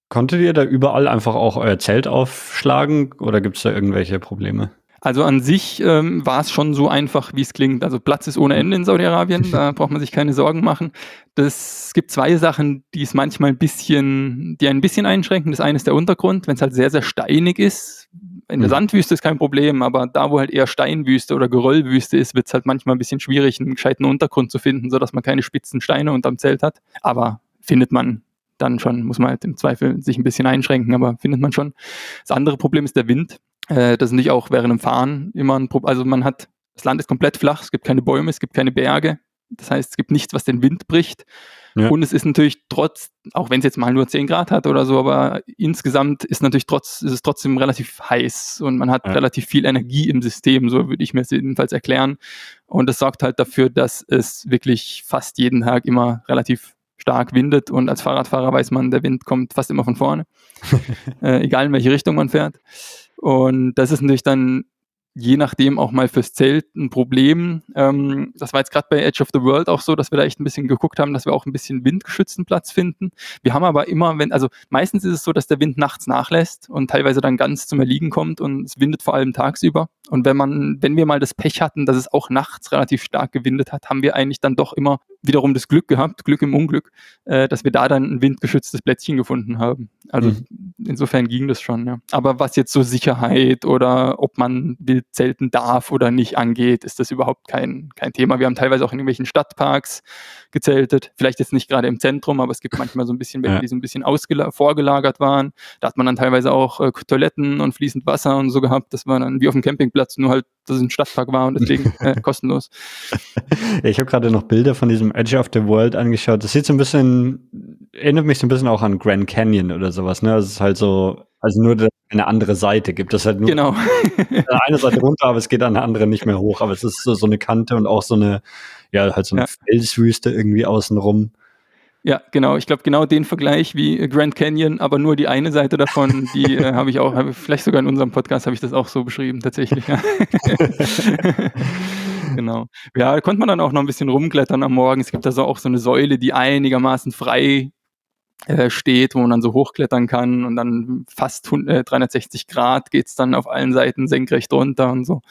Konntet ihr da überall einfach auch euer Zelt aufschlagen oder gibt es da irgendwelche Probleme? Also an sich ähm, war es schon so einfach, wie es klingt. Also Platz ist ohne Ende in Saudi-Arabien, da braucht man sich keine Sorgen machen. Es gibt zwei Sachen, die es manchmal ein bisschen, die ein bisschen einschränken. Das eine ist der Untergrund, wenn es halt sehr, sehr steinig ist. In der mhm. Sandwüste ist kein Problem, aber da, wo halt eher Steinwüste oder Geröllwüste ist, wird es halt manchmal ein bisschen schwierig, einen gescheiten Untergrund zu finden, sodass man keine spitzen Steine unterm Zelt hat. Aber findet man dann schon, muss man halt im Zweifel sich ein bisschen einschränken, aber findet man schon. Das andere Problem ist der Wind. Äh, das ist nicht auch während dem Fahren immer ein Problem. Also man hat, das Land ist komplett flach, es gibt keine Bäume, es gibt keine Berge. Das heißt, es gibt nichts, was den Wind bricht. Ja. Und es ist natürlich trotz, auch wenn es jetzt mal nur 10 Grad hat oder so, aber insgesamt ist natürlich trotz, ist es trotzdem relativ heiß und man hat ja. relativ viel Energie im System, so würde ich mir es jedenfalls erklären. Und das sorgt halt dafür, dass es wirklich fast jeden Tag immer relativ stark windet und als Fahrradfahrer weiß man, der Wind kommt fast immer von vorne, äh, egal in welche Richtung man fährt. Und das ist natürlich dann je nachdem auch mal fürs Zelt ein Problem. Ähm, das war jetzt gerade bei Edge of the World auch so, dass wir da echt ein bisschen geguckt haben, dass wir auch ein bisschen windgeschützten Platz finden. Wir haben aber immer, wenn, also meistens ist es so, dass der Wind nachts nachlässt und teilweise dann ganz zum Erliegen kommt und es windet vor allem tagsüber. Und wenn man, wenn wir mal das Pech hatten, dass es auch nachts relativ stark gewindet hat, haben wir eigentlich dann doch immer wiederum das Glück gehabt, Glück im Unglück, äh, dass wir da dann ein windgeschütztes Plätzchen gefunden haben. Also mhm. insofern ging das schon, ja. Aber was jetzt so Sicherheit oder ob man wild zelten darf oder nicht angeht, ist das überhaupt kein, kein Thema. Wir haben teilweise auch in irgendwelchen Stadtparks gezeltet. Vielleicht jetzt nicht gerade im Zentrum, aber es gibt manchmal so ein bisschen welche, ja. die so ein bisschen vorgelagert waren. Da hat man dann teilweise auch äh, Toiletten und fließend Wasser und so gehabt. Das war dann wie auf dem Campingplatz, nur halt, dass es ein Stadtpark war und deswegen äh, kostenlos. Ja, ich habe gerade noch Bilder von diesem Edge of the World angeschaut. Das sieht so ein bisschen, erinnert mich so ein bisschen auch an Grand Canyon oder sowas. Ne? Das ist halt so, also nur eine andere Seite gibt. Das halt nur genau. eine Seite runter, aber es geht an der anderen nicht mehr hoch. Aber es ist so, so eine Kante und auch so eine, ja, halt so eine ja. Felswüste irgendwie außenrum. Ja, genau. Ich glaube, genau den Vergleich wie Grand Canyon, aber nur die eine Seite davon, die äh, habe ich auch, hab, vielleicht sogar in unserem Podcast habe ich das auch so beschrieben, tatsächlich. Ja. genau. Ja, da konnte man dann auch noch ein bisschen rumklettern am Morgen. Es gibt also auch so eine Säule, die einigermaßen frei äh, steht, wo man dann so hochklettern kann und dann fast 360 äh, Grad geht es dann auf allen Seiten senkrecht runter und so.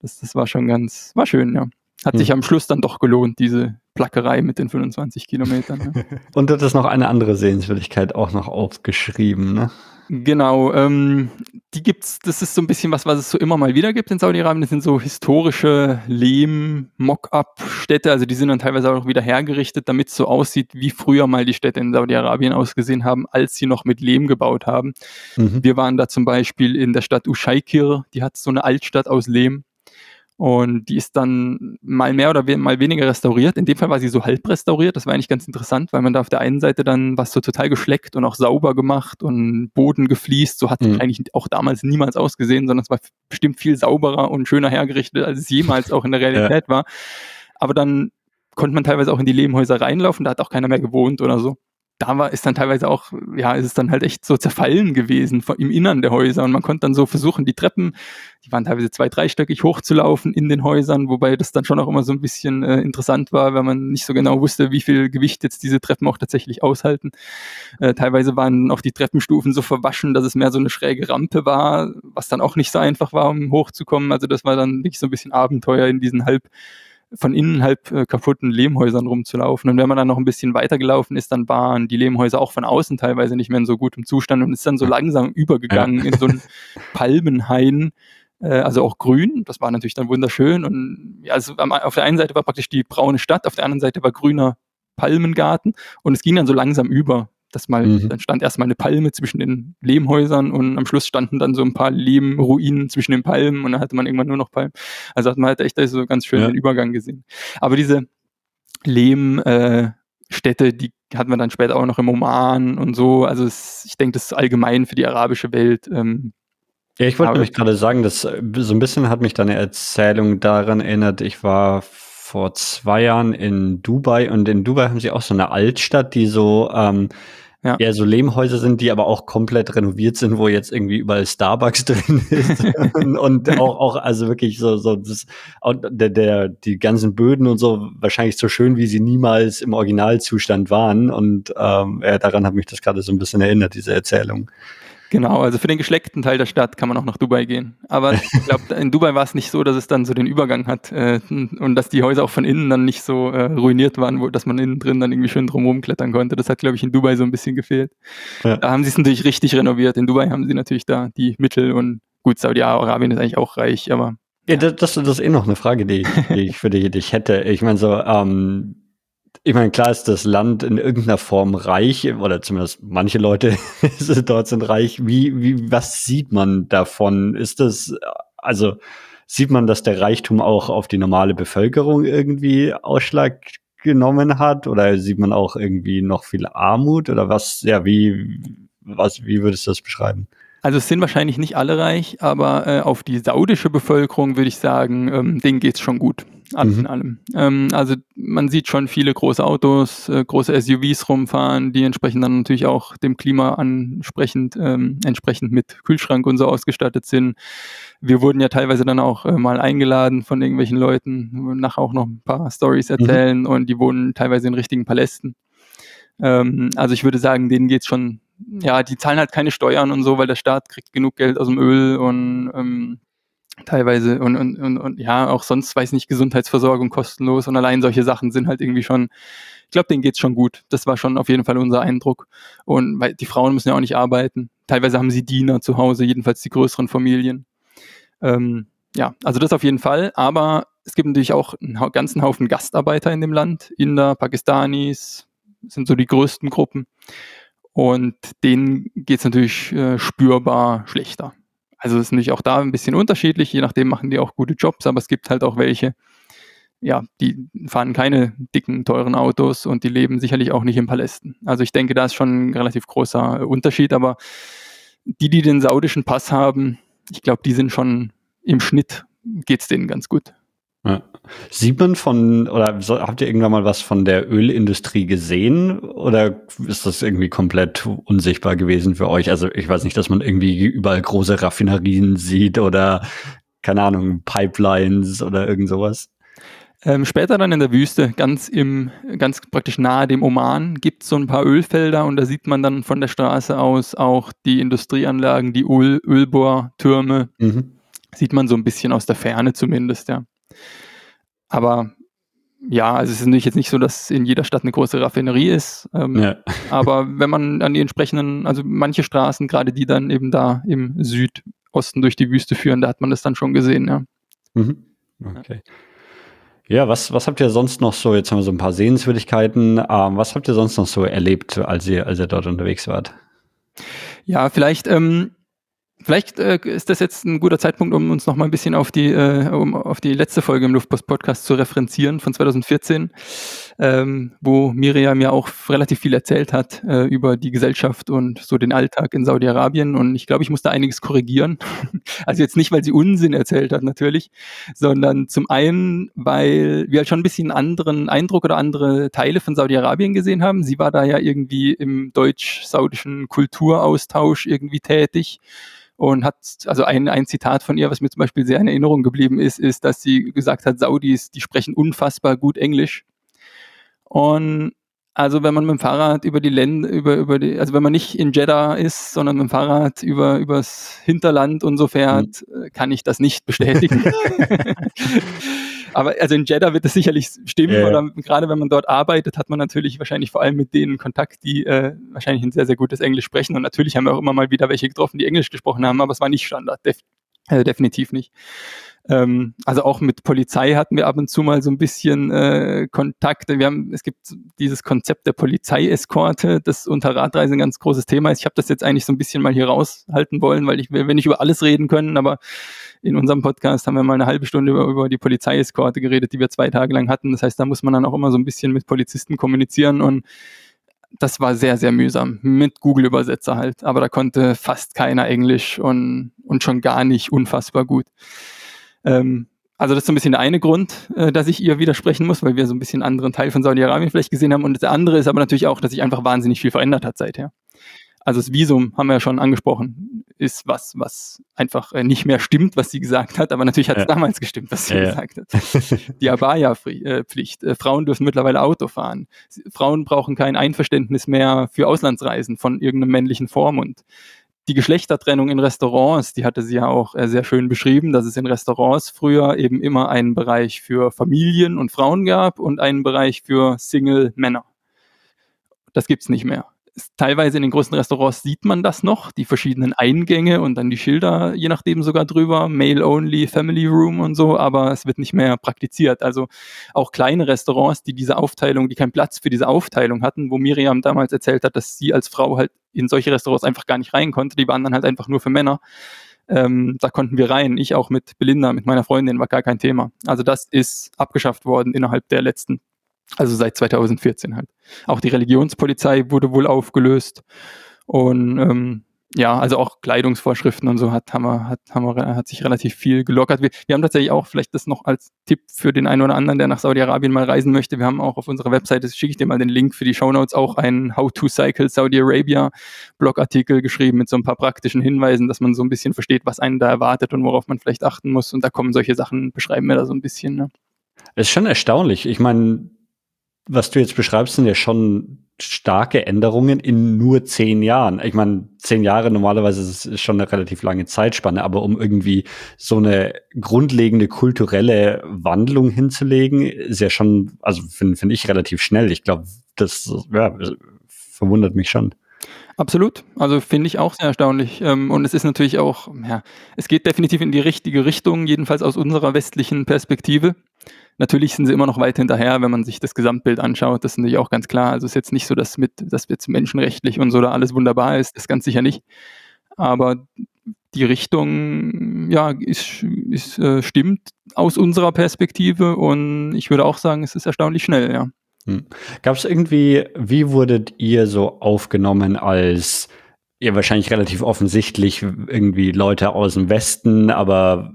Das, das war schon ganz, war schön, ja. Hat hm. sich am Schluss dann doch gelohnt, diese Plackerei mit den 25 Kilometern. Ja. Und dort ist noch eine andere Sehenswürdigkeit auch noch aufgeschrieben, ne? Genau, ähm, die gibt's, das ist so ein bisschen was, was es so immer mal wieder gibt in Saudi-Arabien. Das sind so historische Lehm-Mock-up-Städte, also die sind dann teilweise auch wieder hergerichtet, damit es so aussieht, wie früher mal die Städte in Saudi-Arabien ausgesehen haben, als sie noch mit Lehm gebaut haben. Mhm. Wir waren da zum Beispiel in der Stadt Ushaykir, die hat so eine Altstadt aus Lehm. Und die ist dann mal mehr oder mal weniger restauriert. In dem Fall war sie so halb restauriert. Das war eigentlich ganz interessant, weil man da auf der einen Seite dann was so total geschleckt und auch sauber gemacht und Boden gefliest. So hat es mhm. eigentlich auch damals niemals ausgesehen, sondern es war bestimmt viel sauberer und schöner hergerichtet, als es jemals auch in der Realität ja. war. Aber dann konnte man teilweise auch in die Lehmhäuser reinlaufen, da hat auch keiner mehr gewohnt oder so da war, ist dann teilweise auch, ja, ist es dann halt echt so zerfallen gewesen im Innern der Häuser und man konnte dann so versuchen, die Treppen, die waren teilweise zwei, dreistöckig hochzulaufen in den Häusern, wobei das dann schon auch immer so ein bisschen äh, interessant war, weil man nicht so genau wusste, wie viel Gewicht jetzt diese Treppen auch tatsächlich aushalten. Äh, teilweise waren auch die Treppenstufen so verwaschen, dass es mehr so eine schräge Rampe war, was dann auch nicht so einfach war, um hochzukommen. Also das war dann wirklich so ein bisschen Abenteuer in diesen halb von innen halb äh, kaputten Lehmhäusern rumzulaufen. Und wenn man dann noch ein bisschen weitergelaufen ist, dann waren die Lehmhäuser auch von außen teilweise nicht mehr in so gutem Zustand und ist dann so langsam übergegangen ja. in so einen Palmenhain, äh, also auch grün. Das war natürlich dann wunderschön. Und ja, also auf der einen Seite war praktisch die braune Stadt, auf der anderen Seite war grüner Palmengarten und es ging dann so langsam über dass mal, mhm. dann stand erstmal eine Palme zwischen den Lehmhäusern und am Schluss standen dann so ein paar Lehmruinen zwischen den Palmen und dann hatte man irgendwann nur noch Palmen. Also hat man halt echt so ganz schön ja. den Übergang gesehen. Aber diese Lehmstädte, äh, die hat man dann später auch noch im Oman und so. Also es, ich denke, das ist allgemein für die arabische Welt. Ähm, ja, ich wollte nämlich gerade sagen, dass äh, so ein bisschen hat mich deine Erzählung daran erinnert. Ich war vor zwei Jahren in Dubai und in Dubai haben sie auch so eine Altstadt, die so ähm, ja. eher so Lehmhäuser sind, die aber auch komplett renoviert sind, wo jetzt irgendwie überall Starbucks drin ist und, auch, auch also wirklich so so das, der, der die ganzen Böden und so wahrscheinlich so schön, wie sie niemals im Originalzustand waren und ähm, ja, daran hat mich das gerade so ein bisschen erinnert, diese Erzählung. Genau, also für den geschleckten Teil der Stadt kann man auch nach Dubai gehen. Aber ich glaube, in Dubai war es nicht so, dass es dann so den Übergang hat äh, und dass die Häuser auch von innen dann nicht so äh, ruiniert waren, wo, dass man innen drin dann irgendwie schön drumherum klettern konnte. Das hat, glaube ich, in Dubai so ein bisschen gefehlt. Ja. Da haben sie es natürlich richtig renoviert. In Dubai haben sie natürlich da die Mittel und gut, Saudi-Arabien ist eigentlich auch reich, aber. Ja, das, das, das ist eh noch eine Frage, die, die ich für dich, die ich hätte. Ich meine, so, ähm, ich meine, klar ist das Land in irgendeiner Form reich, oder zumindest manche Leute dort sind reich. Wie, wie, was sieht man davon? Ist das, also, sieht man, dass der Reichtum auch auf die normale Bevölkerung irgendwie Ausschlag genommen hat? Oder sieht man auch irgendwie noch viel Armut? Oder was, ja, wie, was, wie würdest du das beschreiben? Also es sind wahrscheinlich nicht alle reich, aber äh, auf die saudische Bevölkerung würde ich sagen, ähm, denen geht's schon gut. Alles mhm. in allem. Ähm, also man sieht schon viele große Autos, äh, große SUVs rumfahren, die entsprechend dann natürlich auch dem Klima ansprechend ähm, entsprechend mit Kühlschrank und so ausgestattet sind. Wir wurden ja teilweise dann auch äh, mal eingeladen von irgendwelchen Leuten, nachher auch noch ein paar Stories mhm. erzählen mhm. und die wohnen teilweise in richtigen Palästen. Ähm, also ich würde sagen, denen geht's schon, ja, die zahlen halt keine Steuern und so, weil der Staat kriegt genug Geld aus dem Öl und ähm, teilweise und, und, und, und ja, auch sonst, weiß nicht, Gesundheitsversorgung kostenlos und allein solche Sachen sind halt irgendwie schon, ich glaube, denen geht's schon gut. Das war schon auf jeden Fall unser Eindruck. Und weil die Frauen müssen ja auch nicht arbeiten. Teilweise haben sie Diener zu Hause, jedenfalls die größeren Familien. Ähm, ja, also das auf jeden Fall. Aber es gibt natürlich auch einen ganzen Haufen Gastarbeiter in dem Land. Inder, Pakistanis sind so die größten Gruppen. Und denen geht's natürlich äh, spürbar schlechter. Also ist natürlich auch da ein bisschen unterschiedlich, je nachdem machen die auch gute Jobs, aber es gibt halt auch welche, ja, die fahren keine dicken, teuren Autos und die leben sicherlich auch nicht in Palästen. Also ich denke, da ist schon ein relativ großer Unterschied, aber die, die den saudischen Pass haben, ich glaube, die sind schon im Schnitt, geht's denen ganz gut. Ja. Sieht man von, oder habt ihr irgendwann mal was von der Ölindustrie gesehen? Oder ist das irgendwie komplett unsichtbar gewesen für euch? Also ich weiß nicht, dass man irgendwie überall große Raffinerien sieht oder, keine Ahnung, Pipelines oder irgend sowas. Ähm, später dann in der Wüste, ganz im, ganz praktisch nahe dem Oman, gibt es so ein paar Ölfelder und da sieht man dann von der Straße aus auch die Industrieanlagen, die Öl, Ölbohrtürme. Mhm. Sieht man so ein bisschen aus der Ferne zumindest, ja. Aber ja, also es ist natürlich jetzt nicht so, dass in jeder Stadt eine große Raffinerie ist. Ähm, ja. aber wenn man an die entsprechenden, also manche Straßen, gerade die dann eben da im Südosten durch die Wüste führen, da hat man das dann schon gesehen, ja. Mhm. Okay. Ja, was, was habt ihr sonst noch so, jetzt haben wir so ein paar Sehenswürdigkeiten, ähm, was habt ihr sonst noch so erlebt, als ihr, als ihr dort unterwegs wart? Ja, vielleicht ähm, Vielleicht äh, ist das jetzt ein guter Zeitpunkt, um uns noch mal ein bisschen auf die, äh, um auf die letzte Folge im Luftpost-Podcast zu referenzieren von 2014, ähm, wo Miriam ja auch relativ viel erzählt hat äh, über die Gesellschaft und so den Alltag in Saudi-Arabien. Und ich glaube, ich muss da einiges korrigieren. also jetzt nicht, weil sie Unsinn erzählt hat natürlich, sondern zum einen, weil wir halt schon ein bisschen anderen Eindruck oder andere Teile von Saudi-Arabien gesehen haben. Sie war da ja irgendwie im deutsch-saudischen Kulturaustausch irgendwie tätig und hat, also ein, ein Zitat von ihr, was mir zum Beispiel sehr in Erinnerung geblieben ist, ist, dass sie gesagt hat, Saudis, die sprechen unfassbar gut Englisch. Und also wenn man mit dem Fahrrad über die Länder, über, über die, also wenn man nicht in Jeddah ist, sondern mit dem Fahrrad über, übers Hinterland und so fährt, mhm. kann ich das nicht bestätigen. Aber also in Jeddah wird es sicherlich stimmen, ja, oder gerade wenn man dort arbeitet, hat man natürlich wahrscheinlich vor allem mit denen Kontakt, die äh, wahrscheinlich ein sehr, sehr gutes Englisch sprechen. Und natürlich haben wir auch immer mal wieder welche getroffen, die Englisch gesprochen haben, aber es war nicht Standard, def äh, definitiv nicht. Ähm, also auch mit Polizei hatten wir ab und zu mal so ein bisschen äh, Kontakte. Wir haben, es gibt dieses Konzept der Polizeieskorte, das unter Radreisen ein ganz großes Thema ist. Ich habe das jetzt eigentlich so ein bisschen mal hier raushalten wollen, weil ich will, wenn nicht über alles reden können, aber in unserem Podcast haben wir mal eine halbe Stunde über, über die Polizeieskorte geredet, die wir zwei Tage lang hatten. Das heißt, da muss man dann auch immer so ein bisschen mit Polizisten kommunizieren und das war sehr, sehr mühsam. Mit Google-Übersetzer halt. Aber da konnte fast keiner Englisch und, und schon gar nicht unfassbar gut. Ähm, also das ist so ein bisschen der eine Grund, äh, dass ich ihr widersprechen muss, weil wir so ein bisschen einen anderen Teil von Saudi-Arabien vielleicht gesehen haben. Und der andere ist aber natürlich auch, dass sich einfach wahnsinnig viel verändert hat seither. Also das Visum haben wir ja schon angesprochen, ist was, was einfach äh, nicht mehr stimmt, was sie gesagt hat, aber natürlich hat es ja. damals gestimmt, was sie ja, gesagt hat. Die Abaya-Pflicht. Äh, Frauen dürfen mittlerweile Auto fahren. Frauen brauchen kein Einverständnis mehr für Auslandsreisen von irgendeinem männlichen Vormund. Die Geschlechtertrennung in Restaurants, die hatte sie ja auch äh, sehr schön beschrieben, dass es in Restaurants früher eben immer einen Bereich für Familien und Frauen gab und einen Bereich für Single-Männer. Das gibt's nicht mehr teilweise in den großen Restaurants sieht man das noch, die verschiedenen Eingänge und dann die Schilder, je nachdem sogar drüber, Male Only, Family Room und so, aber es wird nicht mehr praktiziert. Also auch kleine Restaurants, die diese Aufteilung, die keinen Platz für diese Aufteilung hatten, wo Miriam damals erzählt hat, dass sie als Frau halt in solche Restaurants einfach gar nicht rein konnte, die waren dann halt einfach nur für Männer. Ähm, da konnten wir rein. Ich auch mit Belinda, mit meiner Freundin, war gar kein Thema. Also das ist abgeschafft worden innerhalb der letzten, also seit 2014 halt. Auch die Religionspolizei wurde wohl aufgelöst. Und ähm, ja, also auch Kleidungsvorschriften und so hat, haben wir, hat, haben wir, hat sich relativ viel gelockert. Wir, wir haben tatsächlich auch, vielleicht das noch als Tipp für den einen oder anderen, der nach Saudi-Arabien mal reisen möchte. Wir haben auch auf unserer Webseite, schicke ich dir mal den Link für die Shownotes, auch einen How to Cycle Saudi Arabia Blogartikel geschrieben mit so ein paar praktischen Hinweisen, dass man so ein bisschen versteht, was einen da erwartet und worauf man vielleicht achten muss. Und da kommen solche Sachen, beschreiben wir da so ein bisschen. Ne? Es ist schon erstaunlich. Ich meine, was du jetzt beschreibst, sind ja schon starke Änderungen in nur zehn Jahren. Ich meine, zehn Jahre normalerweise ist schon eine relativ lange Zeitspanne, aber um irgendwie so eine grundlegende kulturelle Wandlung hinzulegen, ist ja schon, also finde find ich relativ schnell. Ich glaube, das ja, verwundert mich schon. Absolut. Also finde ich auch sehr erstaunlich. Ähm, und es ist natürlich auch, ja, es geht definitiv in die richtige Richtung, jedenfalls aus unserer westlichen Perspektive. Natürlich sind sie immer noch weit hinterher, wenn man sich das Gesamtbild anschaut. Das ist natürlich auch ganz klar. Also es ist jetzt nicht so, dass mit, dass jetzt menschenrechtlich und so da alles wunderbar ist. Das ganz sicher nicht. Aber die Richtung, ja, ist, ist, äh, stimmt aus unserer Perspektive und ich würde auch sagen, es ist erstaunlich schnell, ja. Hm. Gab es irgendwie, wie wurdet ihr so aufgenommen als ihr wahrscheinlich relativ offensichtlich irgendwie Leute aus dem Westen, aber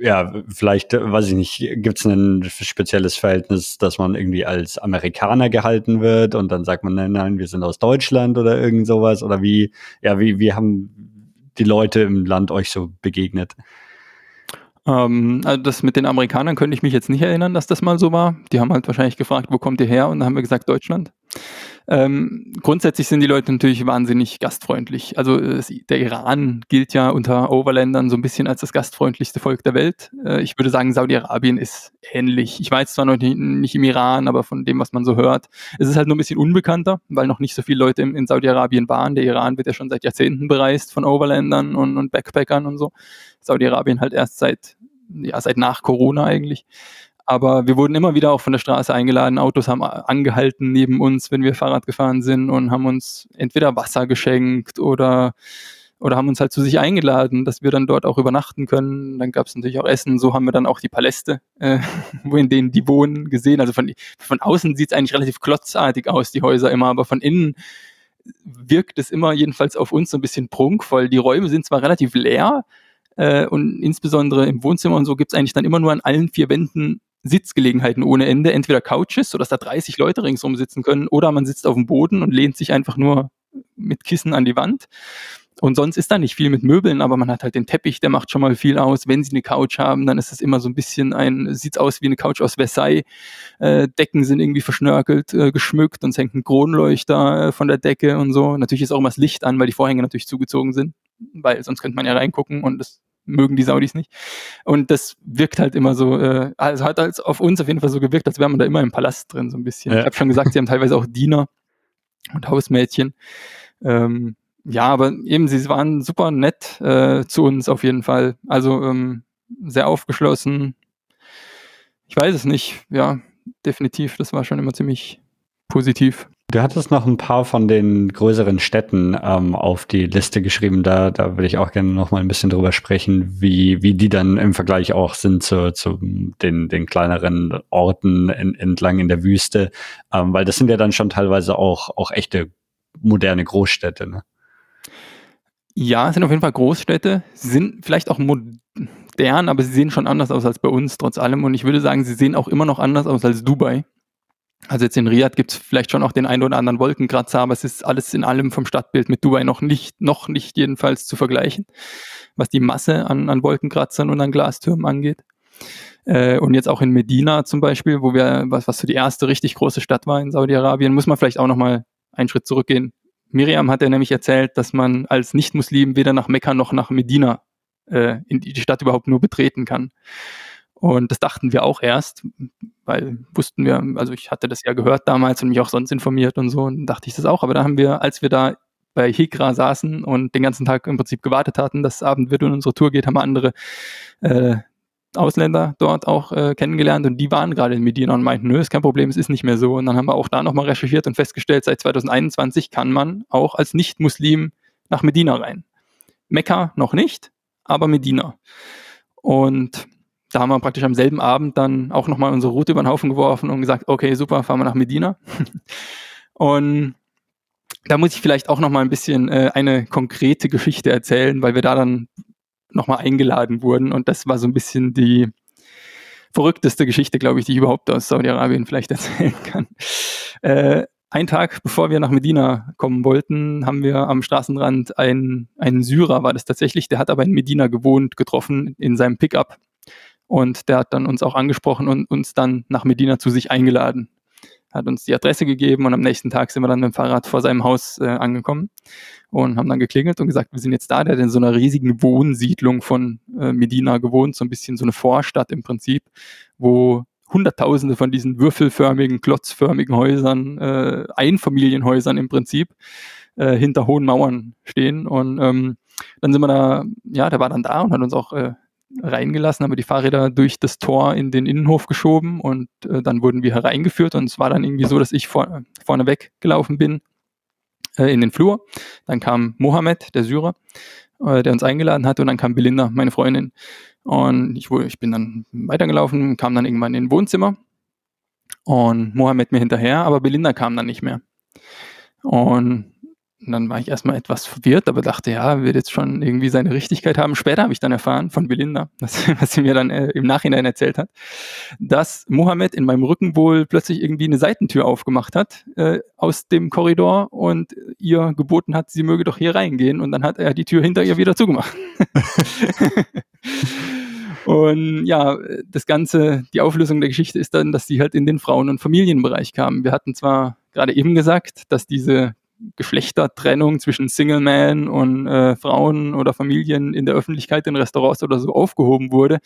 ja, vielleicht, weiß ich nicht, gibt es ein spezielles Verhältnis, dass man irgendwie als Amerikaner gehalten wird und dann sagt man, nein, nein, wir sind aus Deutschland oder irgend sowas? Oder wie, ja, wie, wie haben die Leute im Land euch so begegnet? Ähm, also das mit den Amerikanern könnte ich mich jetzt nicht erinnern, dass das mal so war. Die haben halt wahrscheinlich gefragt, wo kommt ihr her? Und dann haben wir gesagt, Deutschland. Ähm, grundsätzlich sind die Leute natürlich wahnsinnig gastfreundlich. Also äh, der Iran gilt ja unter Overlandern so ein bisschen als das gastfreundlichste Volk der Welt. Äh, ich würde sagen, Saudi-Arabien ist ähnlich. Ich jetzt zwar noch nicht, nicht, im Iran, aber von dem, was man so hört, es ist halt nur ein bisschen unbekannter, weil noch nicht so viele Leute in, in Saudi-Arabien waren. Der Iran wird ja schon seit Jahrzehnten bereist von Overlandern und, und Backpackern und so. Saudi-Arabien halt erst seit ja, seit nach Corona eigentlich. Aber wir wurden immer wieder auch von der Straße eingeladen. Autos haben angehalten neben uns, wenn wir Fahrrad gefahren sind und haben uns entweder Wasser geschenkt oder, oder haben uns halt zu sich eingeladen, dass wir dann dort auch übernachten können. Dann gab es natürlich auch Essen. So haben wir dann auch die Paläste, äh, wo in denen die wohnen, gesehen. Also von, von außen sieht es eigentlich relativ klotzartig aus, die Häuser immer, aber von innen wirkt es immer jedenfalls auf uns so ein bisschen prunkvoll. Die Räume sind zwar relativ leer, äh, und insbesondere im Wohnzimmer und so gibt es eigentlich dann immer nur an allen vier Wänden Sitzgelegenheiten ohne Ende, entweder Couches, sodass da 30 Leute ringsum sitzen können, oder man sitzt auf dem Boden und lehnt sich einfach nur mit Kissen an die Wand. Und sonst ist da nicht viel mit Möbeln, aber man hat halt den Teppich, der macht schon mal viel aus. Wenn sie eine Couch haben, dann ist es immer so ein bisschen ein, sieht aus wie eine Couch aus Versailles. Äh, Decken sind irgendwie verschnörkelt, äh, geschmückt und es hängt ein Kronleuchter äh, von der Decke und so. Natürlich ist auch immer das Licht an, weil die Vorhänge natürlich zugezogen sind, weil sonst könnte man ja reingucken und das mögen die Saudis nicht. Und das wirkt halt immer so, äh, also hat halt auf uns auf jeden Fall so gewirkt, als wäre man da immer im Palast drin, so ein bisschen. Ja. Ich habe schon gesagt, sie haben teilweise auch Diener und Hausmädchen. Ähm, ja, aber eben, sie waren super nett äh, zu uns auf jeden Fall. Also ähm, sehr aufgeschlossen. Ich weiß es nicht, ja, definitiv. Das war schon immer ziemlich positiv. Du hattest noch ein paar von den größeren Städten ähm, auf die Liste geschrieben. Da, da würde ich auch gerne noch mal ein bisschen drüber sprechen, wie, wie die dann im Vergleich auch sind zu, zu den, den kleineren Orten in, entlang in der Wüste. Ähm, weil das sind ja dann schon teilweise auch, auch echte moderne Großstädte. Ne? Ja, es sind auf jeden Fall Großstädte. Sind vielleicht auch modern, aber sie sehen schon anders aus als bei uns, trotz allem. Und ich würde sagen, sie sehen auch immer noch anders aus als Dubai. Also jetzt in Riyadh gibt es vielleicht schon auch den einen oder anderen Wolkenkratzer, aber es ist alles in allem vom Stadtbild mit Dubai noch nicht, noch nicht jedenfalls zu vergleichen, was die Masse an, an Wolkenkratzern und an Glastürmen angeht. Äh, und jetzt auch in Medina zum Beispiel, wo wir, was, was so die erste richtig große Stadt war in Saudi-Arabien, muss man vielleicht auch nochmal einen Schritt zurückgehen. Miriam hat ja nämlich erzählt, dass man als Nicht-Muslim weder nach Mekka noch nach Medina äh, in die Stadt überhaupt nur betreten kann. Und das dachten wir auch erst, weil wussten wir, also ich hatte das ja gehört damals und mich auch sonst informiert und so, und dachte ich das auch. Aber da haben wir, als wir da bei Hikra saßen und den ganzen Tag im Prinzip gewartet hatten, dass Abend wird und unsere Tour geht, haben wir andere äh, Ausländer dort auch äh, kennengelernt und die waren gerade in Medina und meinten, nö, ist kein Problem, es ist nicht mehr so. Und dann haben wir auch da nochmal recherchiert und festgestellt, seit 2021 kann man auch als Nicht-Muslim nach Medina rein. Mekka noch nicht, aber Medina. Und da haben wir praktisch am selben Abend dann auch nochmal unsere Route über den Haufen geworfen und gesagt, okay, super, fahren wir nach Medina. und da muss ich vielleicht auch nochmal ein bisschen äh, eine konkrete Geschichte erzählen, weil wir da dann nochmal eingeladen wurden und das war so ein bisschen die verrückteste Geschichte, glaube ich, die ich überhaupt aus Saudi-Arabien vielleicht erzählen kann. Äh, ein Tag bevor wir nach Medina kommen wollten, haben wir am Straßenrand einen, einen Syrer, war das tatsächlich, der hat aber in Medina gewohnt, getroffen in seinem Pickup. Und der hat dann uns auch angesprochen und uns dann nach Medina zu sich eingeladen. Hat uns die Adresse gegeben und am nächsten Tag sind wir dann mit dem Fahrrad vor seinem Haus äh, angekommen und haben dann geklingelt und gesagt, wir sind jetzt da. Der hat in so einer riesigen Wohnsiedlung von äh, Medina gewohnt, so ein bisschen so eine Vorstadt im Prinzip, wo Hunderttausende von diesen würfelförmigen, klotzförmigen Häusern, äh, Einfamilienhäusern im Prinzip, äh, hinter hohen Mauern stehen. Und ähm, dann sind wir da, ja, der war dann da und hat uns auch äh, reingelassen, haben wir die Fahrräder durch das Tor in den Innenhof geschoben und äh, dann wurden wir hereingeführt und es war dann irgendwie so, dass ich vor, vorne weggelaufen bin äh, in den Flur. Dann kam Mohammed, der Syrer, äh, der uns eingeladen hatte und dann kam Belinda, meine Freundin. Und ich, ich bin dann weitergelaufen, kam dann irgendwann in den Wohnzimmer und Mohammed mir hinterher, aber Belinda kam dann nicht mehr. Und und dann war ich erstmal etwas verwirrt, aber dachte, ja, wird jetzt schon irgendwie seine Richtigkeit haben. Später habe ich dann erfahren von Belinda, was, was sie mir dann äh, im Nachhinein erzählt hat, dass Mohammed in meinem Rücken wohl plötzlich irgendwie eine Seitentür aufgemacht hat äh, aus dem Korridor und ihr geboten hat, sie möge doch hier reingehen und dann hat er die Tür hinter ihr wieder zugemacht. Und ja, das Ganze, die Auflösung der Geschichte ist dann, dass sie halt in den Frauen- und Familienbereich kamen. Wir hatten zwar gerade eben gesagt, dass diese Geschlechtertrennung zwischen Single Man und äh, Frauen oder Familien in der Öffentlichkeit in Restaurants oder so aufgehoben wurde.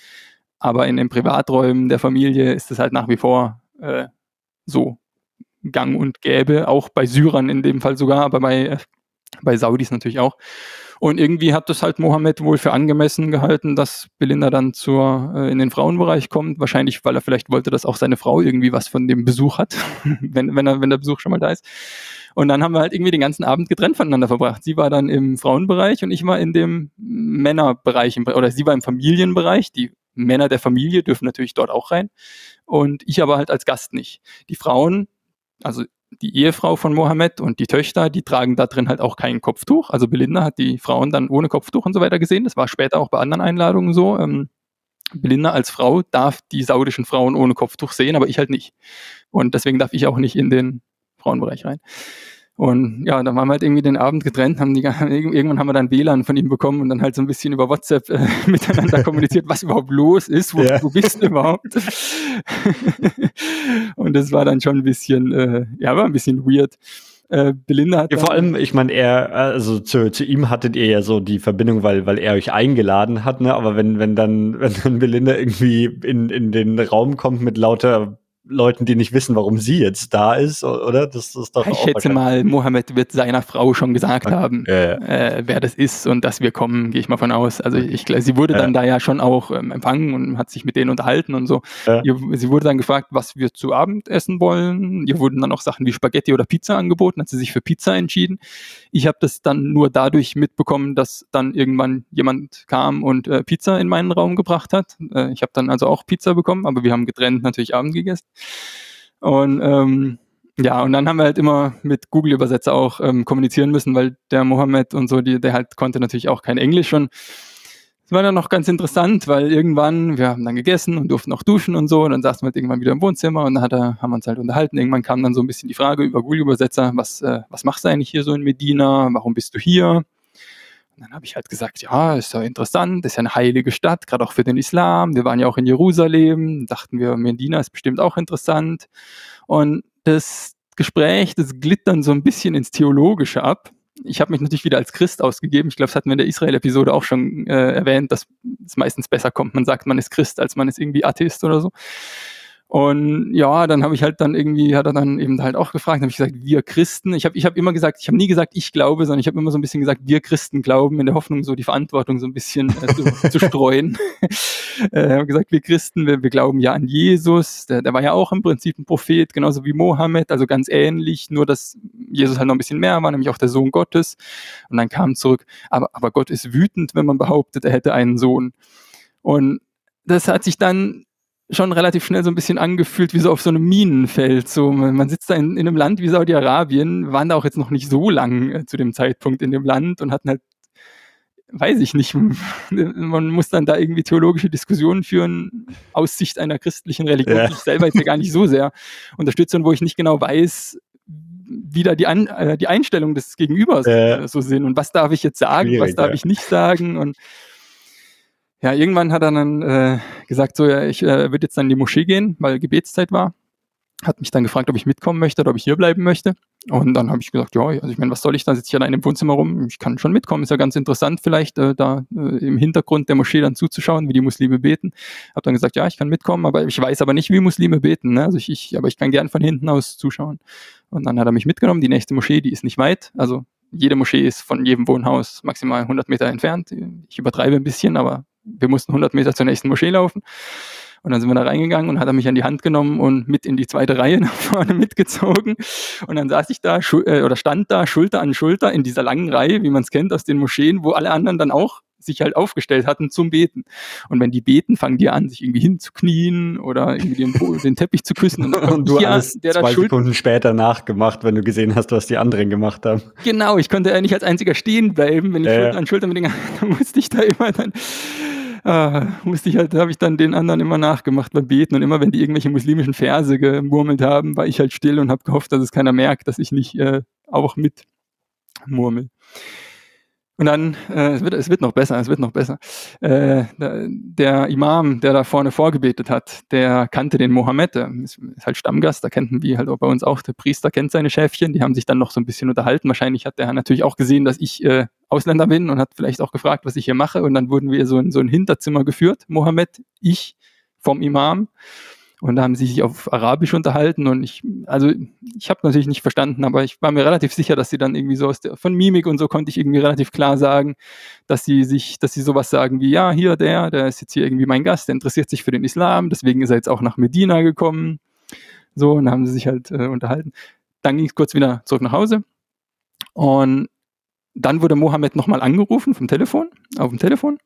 Aber in den Privaträumen der Familie ist es halt nach wie vor äh, so gang und gäbe, auch bei Syrern in dem Fall sogar, aber bei, äh, bei Saudis natürlich auch. Und irgendwie hat das halt Mohammed wohl für angemessen gehalten, dass Belinda dann zur, äh, in den Frauenbereich kommt. Wahrscheinlich, weil er vielleicht wollte, dass auch seine Frau irgendwie was von dem Besuch hat, wenn, wenn, er, wenn der Besuch schon mal da ist. Und dann haben wir halt irgendwie den ganzen Abend getrennt voneinander verbracht. Sie war dann im Frauenbereich und ich war in dem Männerbereich, oder sie war im Familienbereich. Die Männer der Familie dürfen natürlich dort auch rein. Und ich aber halt als Gast nicht. Die Frauen, also die Ehefrau von Mohammed und die Töchter, die tragen da drin halt auch kein Kopftuch. Also Belinda hat die Frauen dann ohne Kopftuch und so weiter gesehen. Das war später auch bei anderen Einladungen so. Ähm, Belinda als Frau darf die saudischen Frauen ohne Kopftuch sehen, aber ich halt nicht. Und deswegen darf ich auch nicht in den Frauenbereich rein. Und ja, dann waren wir halt irgendwie den Abend getrennt, haben die, irgendwann haben wir dann WLAN von ihm bekommen und dann halt so ein bisschen über WhatsApp äh, miteinander kommuniziert, was überhaupt los ist, wo, ja. wo bist du überhaupt? und das war dann schon ein bisschen, äh, ja, war ein bisschen weird. Äh, Belinda hat. Ja, vor allem, ich meine, er, also zu, zu ihm hattet ihr ja so die Verbindung, weil, weil er euch eingeladen hat, ne? Aber wenn, wenn dann, wenn dann Belinda irgendwie in, in den Raum kommt mit lauter Leuten, die nicht wissen, warum sie jetzt da ist, oder? Das, ist doch ich schätze mal, Mohammed wird seiner Frau schon gesagt okay. haben, ja, ja. Äh, wer das ist und dass wir kommen, gehe ich mal von aus. Also ich, sie wurde ja. dann da ja schon auch ähm, empfangen und hat sich mit denen unterhalten und so. Ihr, sie wurde dann gefragt, was wir zu Abend essen wollen. Ihr wurden dann auch Sachen wie Spaghetti oder Pizza angeboten, hat sie sich für Pizza entschieden. Ich habe das dann nur dadurch mitbekommen, dass dann irgendwann jemand kam und äh, Pizza in meinen Raum gebracht hat. Äh, ich habe dann also auch Pizza bekommen, aber wir haben getrennt natürlich Abend gegessen. Und ähm, ja, und dann haben wir halt immer mit Google-Übersetzer auch ähm, kommunizieren müssen, weil der Mohammed und so, die, der halt konnte natürlich auch kein Englisch und es war dann noch ganz interessant, weil irgendwann, wir haben dann gegessen und durften auch duschen und so, und dann saßen wir halt irgendwann wieder im Wohnzimmer und dann hat er, haben wir uns halt unterhalten. Irgendwann kam dann so ein bisschen die Frage über Google-Übersetzer, was, äh, was machst du eigentlich hier so in Medina? Warum bist du hier? Dann habe ich halt gesagt, ja, ist ja interessant, ist ja eine heilige Stadt, gerade auch für den Islam. Wir waren ja auch in Jerusalem, dachten wir, Medina ist bestimmt auch interessant. Und das Gespräch, das glitt dann so ein bisschen ins Theologische ab. Ich habe mich natürlich wieder als Christ ausgegeben. Ich glaube, das hatten wir in der Israel-Episode auch schon äh, erwähnt, dass es meistens besser kommt. Man sagt, man ist Christ, als man ist irgendwie Atheist oder so. Und ja, dann habe ich halt dann irgendwie, hat er dann eben halt auch gefragt, habe ich gesagt, wir Christen. Ich habe ich hab immer gesagt, ich habe nie gesagt, ich glaube, sondern ich habe immer so ein bisschen gesagt, wir Christen glauben, in der Hoffnung, so die Verantwortung so ein bisschen äh, zu, zu streuen. äh, habe gesagt, wir Christen, wir, wir glauben ja an Jesus. Der, der war ja auch im Prinzip ein Prophet, genauso wie Mohammed, also ganz ähnlich, nur dass Jesus halt noch ein bisschen mehr war, nämlich auch der Sohn Gottes. Und dann kam zurück, aber, aber Gott ist wütend, wenn man behauptet, er hätte einen Sohn. Und das hat sich dann schon relativ schnell so ein bisschen angefühlt wie so auf so einem Minenfeld. So, man sitzt da in, in einem Land wie Saudi-Arabien, waren da auch jetzt noch nicht so lang äh, zu dem Zeitpunkt in dem Land und hatten halt, weiß ich nicht, man muss dann da irgendwie theologische Diskussionen führen aus Sicht einer christlichen Religion, ja. die ich selber jetzt ja gar nicht so sehr unterstütze und wo ich nicht genau weiß, wie da die, An äh, die Einstellung des Gegenübers äh, so sind und was darf ich jetzt sagen, was darf ja. ich nicht sagen und ja, irgendwann hat er dann äh, gesagt, so, ja, ich äh, würde jetzt dann in die Moschee gehen, weil Gebetszeit war. Hat mich dann gefragt, ob ich mitkommen möchte oder ob ich hier bleiben möchte. Und dann habe ich gesagt, ja, also ich meine, was soll ich da? Sitze ich allein im Wohnzimmer rum? Ich kann schon mitkommen. Ist ja ganz interessant, vielleicht äh, da äh, im Hintergrund der Moschee dann zuzuschauen, wie die Muslime beten. Habe dann gesagt, ja, ich kann mitkommen, aber ich weiß aber nicht, wie Muslime beten. Ne? Also ich, ich, aber ich kann gern von hinten aus zuschauen. Und dann hat er mich mitgenommen. Die nächste Moschee, die ist nicht weit. Also jede Moschee ist von jedem Wohnhaus maximal 100 Meter entfernt. Ich übertreibe ein bisschen, aber wir mussten 100 Meter zur nächsten Moschee laufen. Und dann sind wir da reingegangen und hat er mich an die Hand genommen und mit in die zweite Reihe nach vorne mitgezogen. Und dann saß ich da äh, oder stand da Schulter an Schulter in dieser langen Reihe, wie man es kennt aus den Moscheen, wo alle anderen dann auch sich halt aufgestellt hatten zum Beten. Und wenn die beten, fangen die an, sich irgendwie hinzuknien oder irgendwie den, den Teppich zu küssen. Und, und du hast der zwei Sekunden später nachgemacht, wenn du gesehen hast, was die anderen gemacht haben. Genau, ich konnte ja nicht als einziger stehen bleiben, wenn ich äh. Schulter an Schulter mit den da musste ich da immer dann ah, musste ich halt, habe ich dann den anderen immer nachgemacht beim Beten und immer wenn die irgendwelche muslimischen Verse gemurmelt haben, war ich halt still und habe gehofft, dass es keiner merkt, dass ich nicht äh, auch mit murmel. Und dann, äh, es, wird, es wird noch besser, es wird noch besser. Äh, der Imam, der da vorne vorgebetet hat, der kannte den Mohammed, der ist, ist halt Stammgast, da kennt wir halt auch bei uns auch, der Priester kennt seine Schäfchen, die haben sich dann noch so ein bisschen unterhalten. Wahrscheinlich hat der natürlich auch gesehen, dass ich äh, Ausländer bin und hat vielleicht auch gefragt, was ich hier mache. Und dann wurden wir so in so ein Hinterzimmer geführt, Mohammed, ich vom Imam. Und da haben sie sich auf Arabisch unterhalten und ich, also ich habe natürlich nicht verstanden, aber ich war mir relativ sicher, dass sie dann irgendwie so aus der, von Mimik und so konnte ich irgendwie relativ klar sagen, dass sie sich, dass sie sowas sagen wie, ja, hier, der, der ist jetzt hier irgendwie mein Gast, der interessiert sich für den Islam, deswegen ist er jetzt auch nach Medina gekommen. So, und dann haben sie sich halt äh, unterhalten. Dann ging es kurz wieder zurück nach Hause. Und dann wurde Mohammed nochmal angerufen vom Telefon, auf dem Telefon.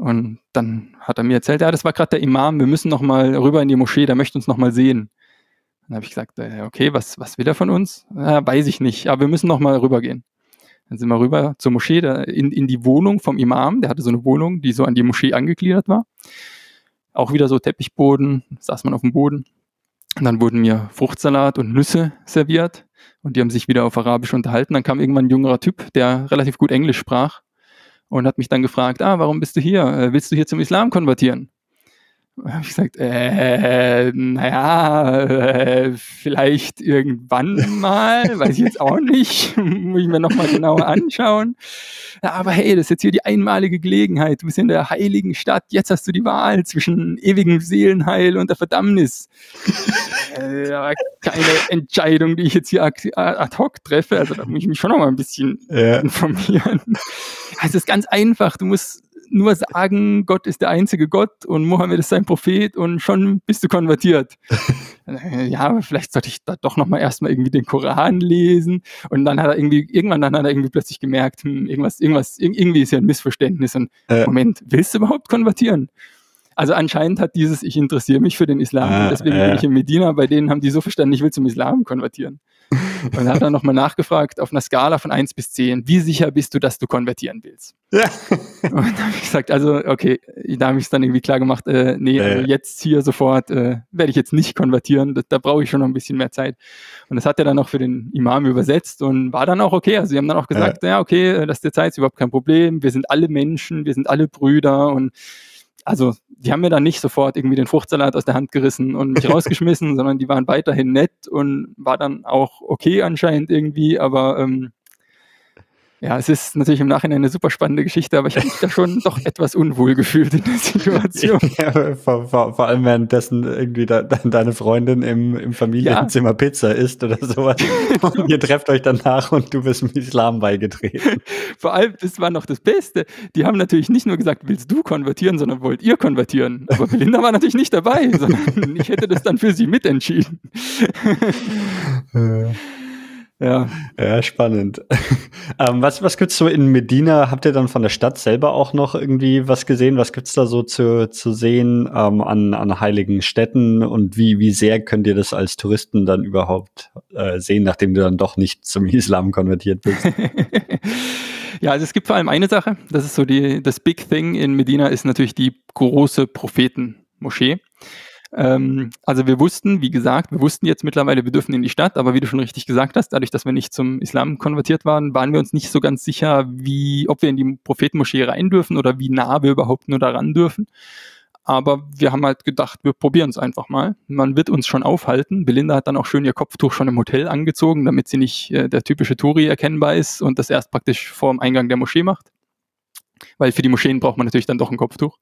Und dann hat er mir erzählt, ja, das war gerade der Imam, wir müssen noch mal rüber in die Moschee, der möchte uns noch mal sehen. Dann habe ich gesagt, äh, okay, was, was will er von uns? Ja, weiß ich nicht, aber wir müssen noch mal rübergehen. Dann sind wir rüber zur Moschee, in, in die Wohnung vom Imam, der hatte so eine Wohnung, die so an die Moschee angegliedert war. Auch wieder so Teppichboden, saß man auf dem Boden. Und dann wurden mir Fruchtsalat und Nüsse serviert und die haben sich wieder auf Arabisch unterhalten. Dann kam irgendwann ein jüngerer Typ, der relativ gut Englisch sprach und hat mich dann gefragt, ah, warum bist du hier? Äh, willst du hier zum Islam konvertieren? Habe ich gesagt, äh, naja, äh, vielleicht irgendwann mal, weiß ich jetzt auch nicht, muss ich mir nochmal genauer anschauen. Ja, aber hey, das ist jetzt hier die einmalige Gelegenheit. Du bist in der heiligen Stadt, jetzt hast du die Wahl zwischen ewigem Seelenheil und der Verdammnis. äh, keine Entscheidung, die ich jetzt hier ad hoc treffe, also da muss ich mich schon nochmal ein bisschen ja. informieren. Es ist ganz einfach, du musst nur sagen, Gott ist der einzige Gott und Mohammed ist sein Prophet und schon bist du konvertiert. ja, vielleicht sollte ich da doch nochmal erstmal irgendwie den Koran lesen. Und dann hat er irgendwie, irgendwann dann hat er irgendwie plötzlich gemerkt, hm, irgendwas, irgendwas, irgendwie ist ja ein Missverständnis. Und äh. Moment, willst du überhaupt konvertieren? Also anscheinend hat dieses, ich interessiere mich für den Islam, ah, deswegen äh. bin ich in Medina, bei denen haben die so verstanden, ich will zum Islam konvertieren. Und dann hat er nochmal nachgefragt, auf einer Skala von 1 bis 10, wie sicher bist du, dass du konvertieren willst? Ja. Und dann habe ich gesagt, also okay, da habe ich es dann irgendwie klar gemacht, äh, nee, also jetzt hier sofort äh, werde ich jetzt nicht konvertieren, da, da brauche ich schon noch ein bisschen mehr Zeit. Und das hat er dann auch für den Imam übersetzt und war dann auch okay. Also sie haben dann auch gesagt, ja, ja okay, das ist der Zeit ist überhaupt kein Problem, wir sind alle Menschen, wir sind alle Brüder und also die haben mir dann nicht sofort irgendwie den Fruchtsalat aus der Hand gerissen und mich rausgeschmissen, sondern die waren weiterhin nett und war dann auch okay anscheinend irgendwie, aber ähm, ja, es ist natürlich im Nachhinein eine super spannende Geschichte, aber ich habe mich da schon doch etwas unwohl gefühlt in der Situation. Ja, vor, vor, vor, allem währenddessen irgendwie da, deine Freundin im, im Familienzimmer ja. Pizza isst oder sowas. und ihr trefft euch danach und du bist im Islam beigetreten. Vor allem, das war noch das Beste. Die haben natürlich nicht nur gesagt, willst du konvertieren, sondern wollt ihr konvertieren. Aber Belinda war natürlich nicht dabei, sondern ich hätte das dann für sie mitentschieden. Ja. Ja, spannend. ähm, was, was gibt's so in Medina? Habt ihr dann von der Stadt selber auch noch irgendwie was gesehen? Was gibt's da so zu, zu sehen ähm, an, an heiligen Städten? Und wie, wie sehr könnt ihr das als Touristen dann überhaupt äh, sehen, nachdem du dann doch nicht zum Islam konvertiert bist? ja, also es gibt vor allem eine Sache. Das ist so die, das Big Thing in Medina ist natürlich die große Prophetenmoschee. Ähm, also wir wussten, wie gesagt, wir wussten jetzt mittlerweile, wir dürfen in die Stadt, aber wie du schon richtig gesagt hast, dadurch, dass wir nicht zum Islam konvertiert waren, waren wir uns nicht so ganz sicher, wie, ob wir in die Prophetenmoschee rein dürfen oder wie nah wir überhaupt nur daran dürfen. Aber wir haben halt gedacht, wir probieren es einfach mal. Man wird uns schon aufhalten. Belinda hat dann auch schön ihr Kopftuch schon im Hotel angezogen, damit sie nicht äh, der typische Touri erkennbar ist und das erst praktisch vor dem Eingang der Moschee macht. Weil für die Moscheen braucht man natürlich dann doch ein Kopftuch.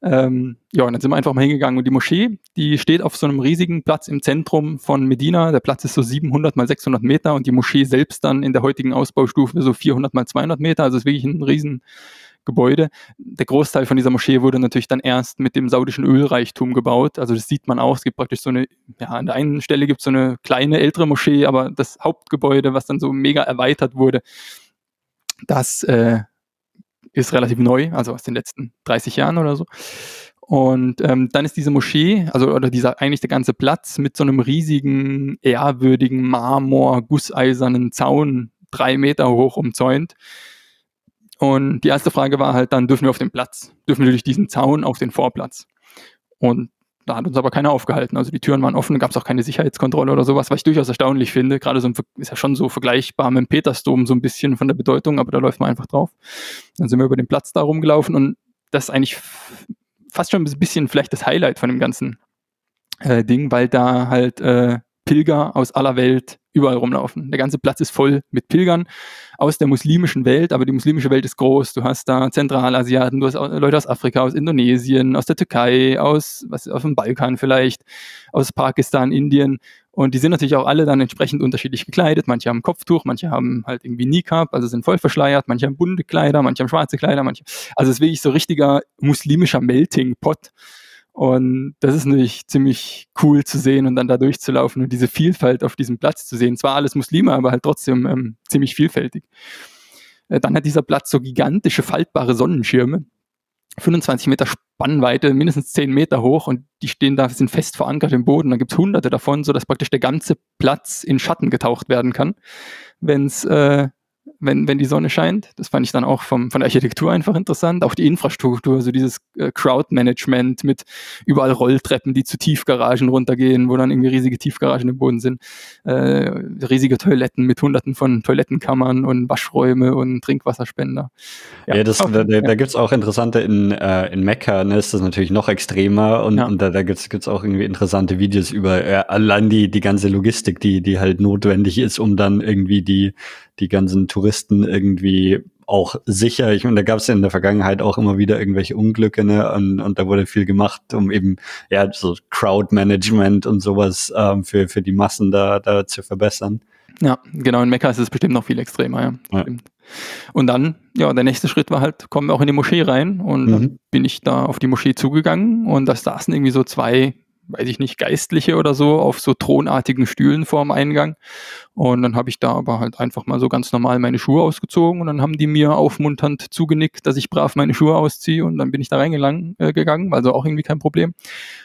Ähm, ja, und dann sind wir einfach mal hingegangen. Und die Moschee, die steht auf so einem riesigen Platz im Zentrum von Medina. Der Platz ist so 700 mal 600 Meter und die Moschee selbst dann in der heutigen Ausbaustufe so 400 mal 200 Meter. Also es ist wirklich ein Riesengebäude. Der Großteil von dieser Moschee wurde natürlich dann erst mit dem saudischen Ölreichtum gebaut. Also das sieht man auch. Es gibt praktisch so eine, ja, an der einen Stelle gibt es so eine kleine ältere Moschee, aber das Hauptgebäude, was dann so mega erweitert wurde, das äh, ist relativ neu, also aus den letzten 30 Jahren oder so. Und ähm, dann ist diese Moschee, also oder dieser eigentlich der ganze Platz mit so einem riesigen, ehrwürdigen Marmor, gusseisernen Zaun, drei Meter hoch umzäunt. Und die erste Frage war halt dann, dürfen wir auf den Platz? Dürfen wir durch diesen Zaun auf den Vorplatz? Und da hat uns aber keiner aufgehalten. Also die Türen waren offen, gab es auch keine Sicherheitskontrolle oder sowas, was ich durchaus erstaunlich finde. Gerade so ist ja schon so vergleichbar mit dem Petersdom so ein bisschen von der Bedeutung, aber da läuft man einfach drauf. Dann sind wir über den Platz da rumgelaufen und das ist eigentlich fast schon ein bisschen vielleicht das Highlight von dem ganzen äh, Ding, weil da halt äh, Pilger aus aller Welt überall rumlaufen. Der ganze Platz ist voll mit Pilgern aus der muslimischen Welt, aber die muslimische Welt ist groß. Du hast da Zentralasiaten, du hast Leute aus Afrika, aus Indonesien, aus der Türkei, aus, was, auf dem Balkan vielleicht, aus Pakistan, Indien. Und die sind natürlich auch alle dann entsprechend unterschiedlich gekleidet. Manche haben Kopftuch, manche haben halt irgendwie Niqab, also sind voll verschleiert, manche haben bunte Kleider, manche haben schwarze Kleider, manche. Also es ist wirklich so richtiger muslimischer Melting Pot. Und das ist natürlich ziemlich cool zu sehen und dann da durchzulaufen und diese Vielfalt auf diesem Platz zu sehen. Zwar alles Muslime, aber halt trotzdem ähm, ziemlich vielfältig. Äh, dann hat dieser Platz so gigantische faltbare Sonnenschirme. 25 Meter Spannweite, mindestens 10 Meter hoch und die stehen da, sind fest verankert im Boden. Da gibt es hunderte davon, sodass praktisch der ganze Platz in Schatten getaucht werden kann, wenn es äh, wenn, wenn die Sonne scheint. Das fand ich dann auch vom, von der Architektur einfach interessant. Auch die Infrastruktur, so also dieses äh, Crowd-Management mit überall Rolltreppen, die zu Tiefgaragen runtergehen, wo dann irgendwie riesige Tiefgaragen im Boden sind. Äh, riesige Toiletten mit hunderten von Toilettenkammern und Waschräume und Trinkwasserspender. Ja, ja das, da, da, da gibt es auch interessante in, äh, in Mekka, ne, ist das natürlich noch extremer und, ja. und da, da gibt es auch irgendwie interessante Videos über äh, allein die, die ganze Logistik, die, die halt notwendig ist, um dann irgendwie die die ganzen Touristen irgendwie auch sicher. Ich meine, da gab es in der Vergangenheit auch immer wieder irgendwelche Unglücke, ne? Und, und da wurde viel gemacht, um eben ja so Crowd-Management und sowas ähm, für, für die Massen da, da zu verbessern. Ja, genau. In Mekka ist es bestimmt noch viel extremer, ja. ja. Und dann, ja, der nächste Schritt war halt, kommen wir auch in die Moschee rein und mhm. dann bin ich da auf die Moschee zugegangen und da saßen irgendwie so zwei weiß ich nicht, Geistliche oder so auf so thronartigen Stühlen vorm Eingang. Und dann habe ich da aber halt einfach mal so ganz normal meine Schuhe ausgezogen und dann haben die mir aufmunternd zugenickt, dass ich brav meine Schuhe ausziehe und dann bin ich da reingegangen, äh, gegangen, also auch irgendwie kein Problem.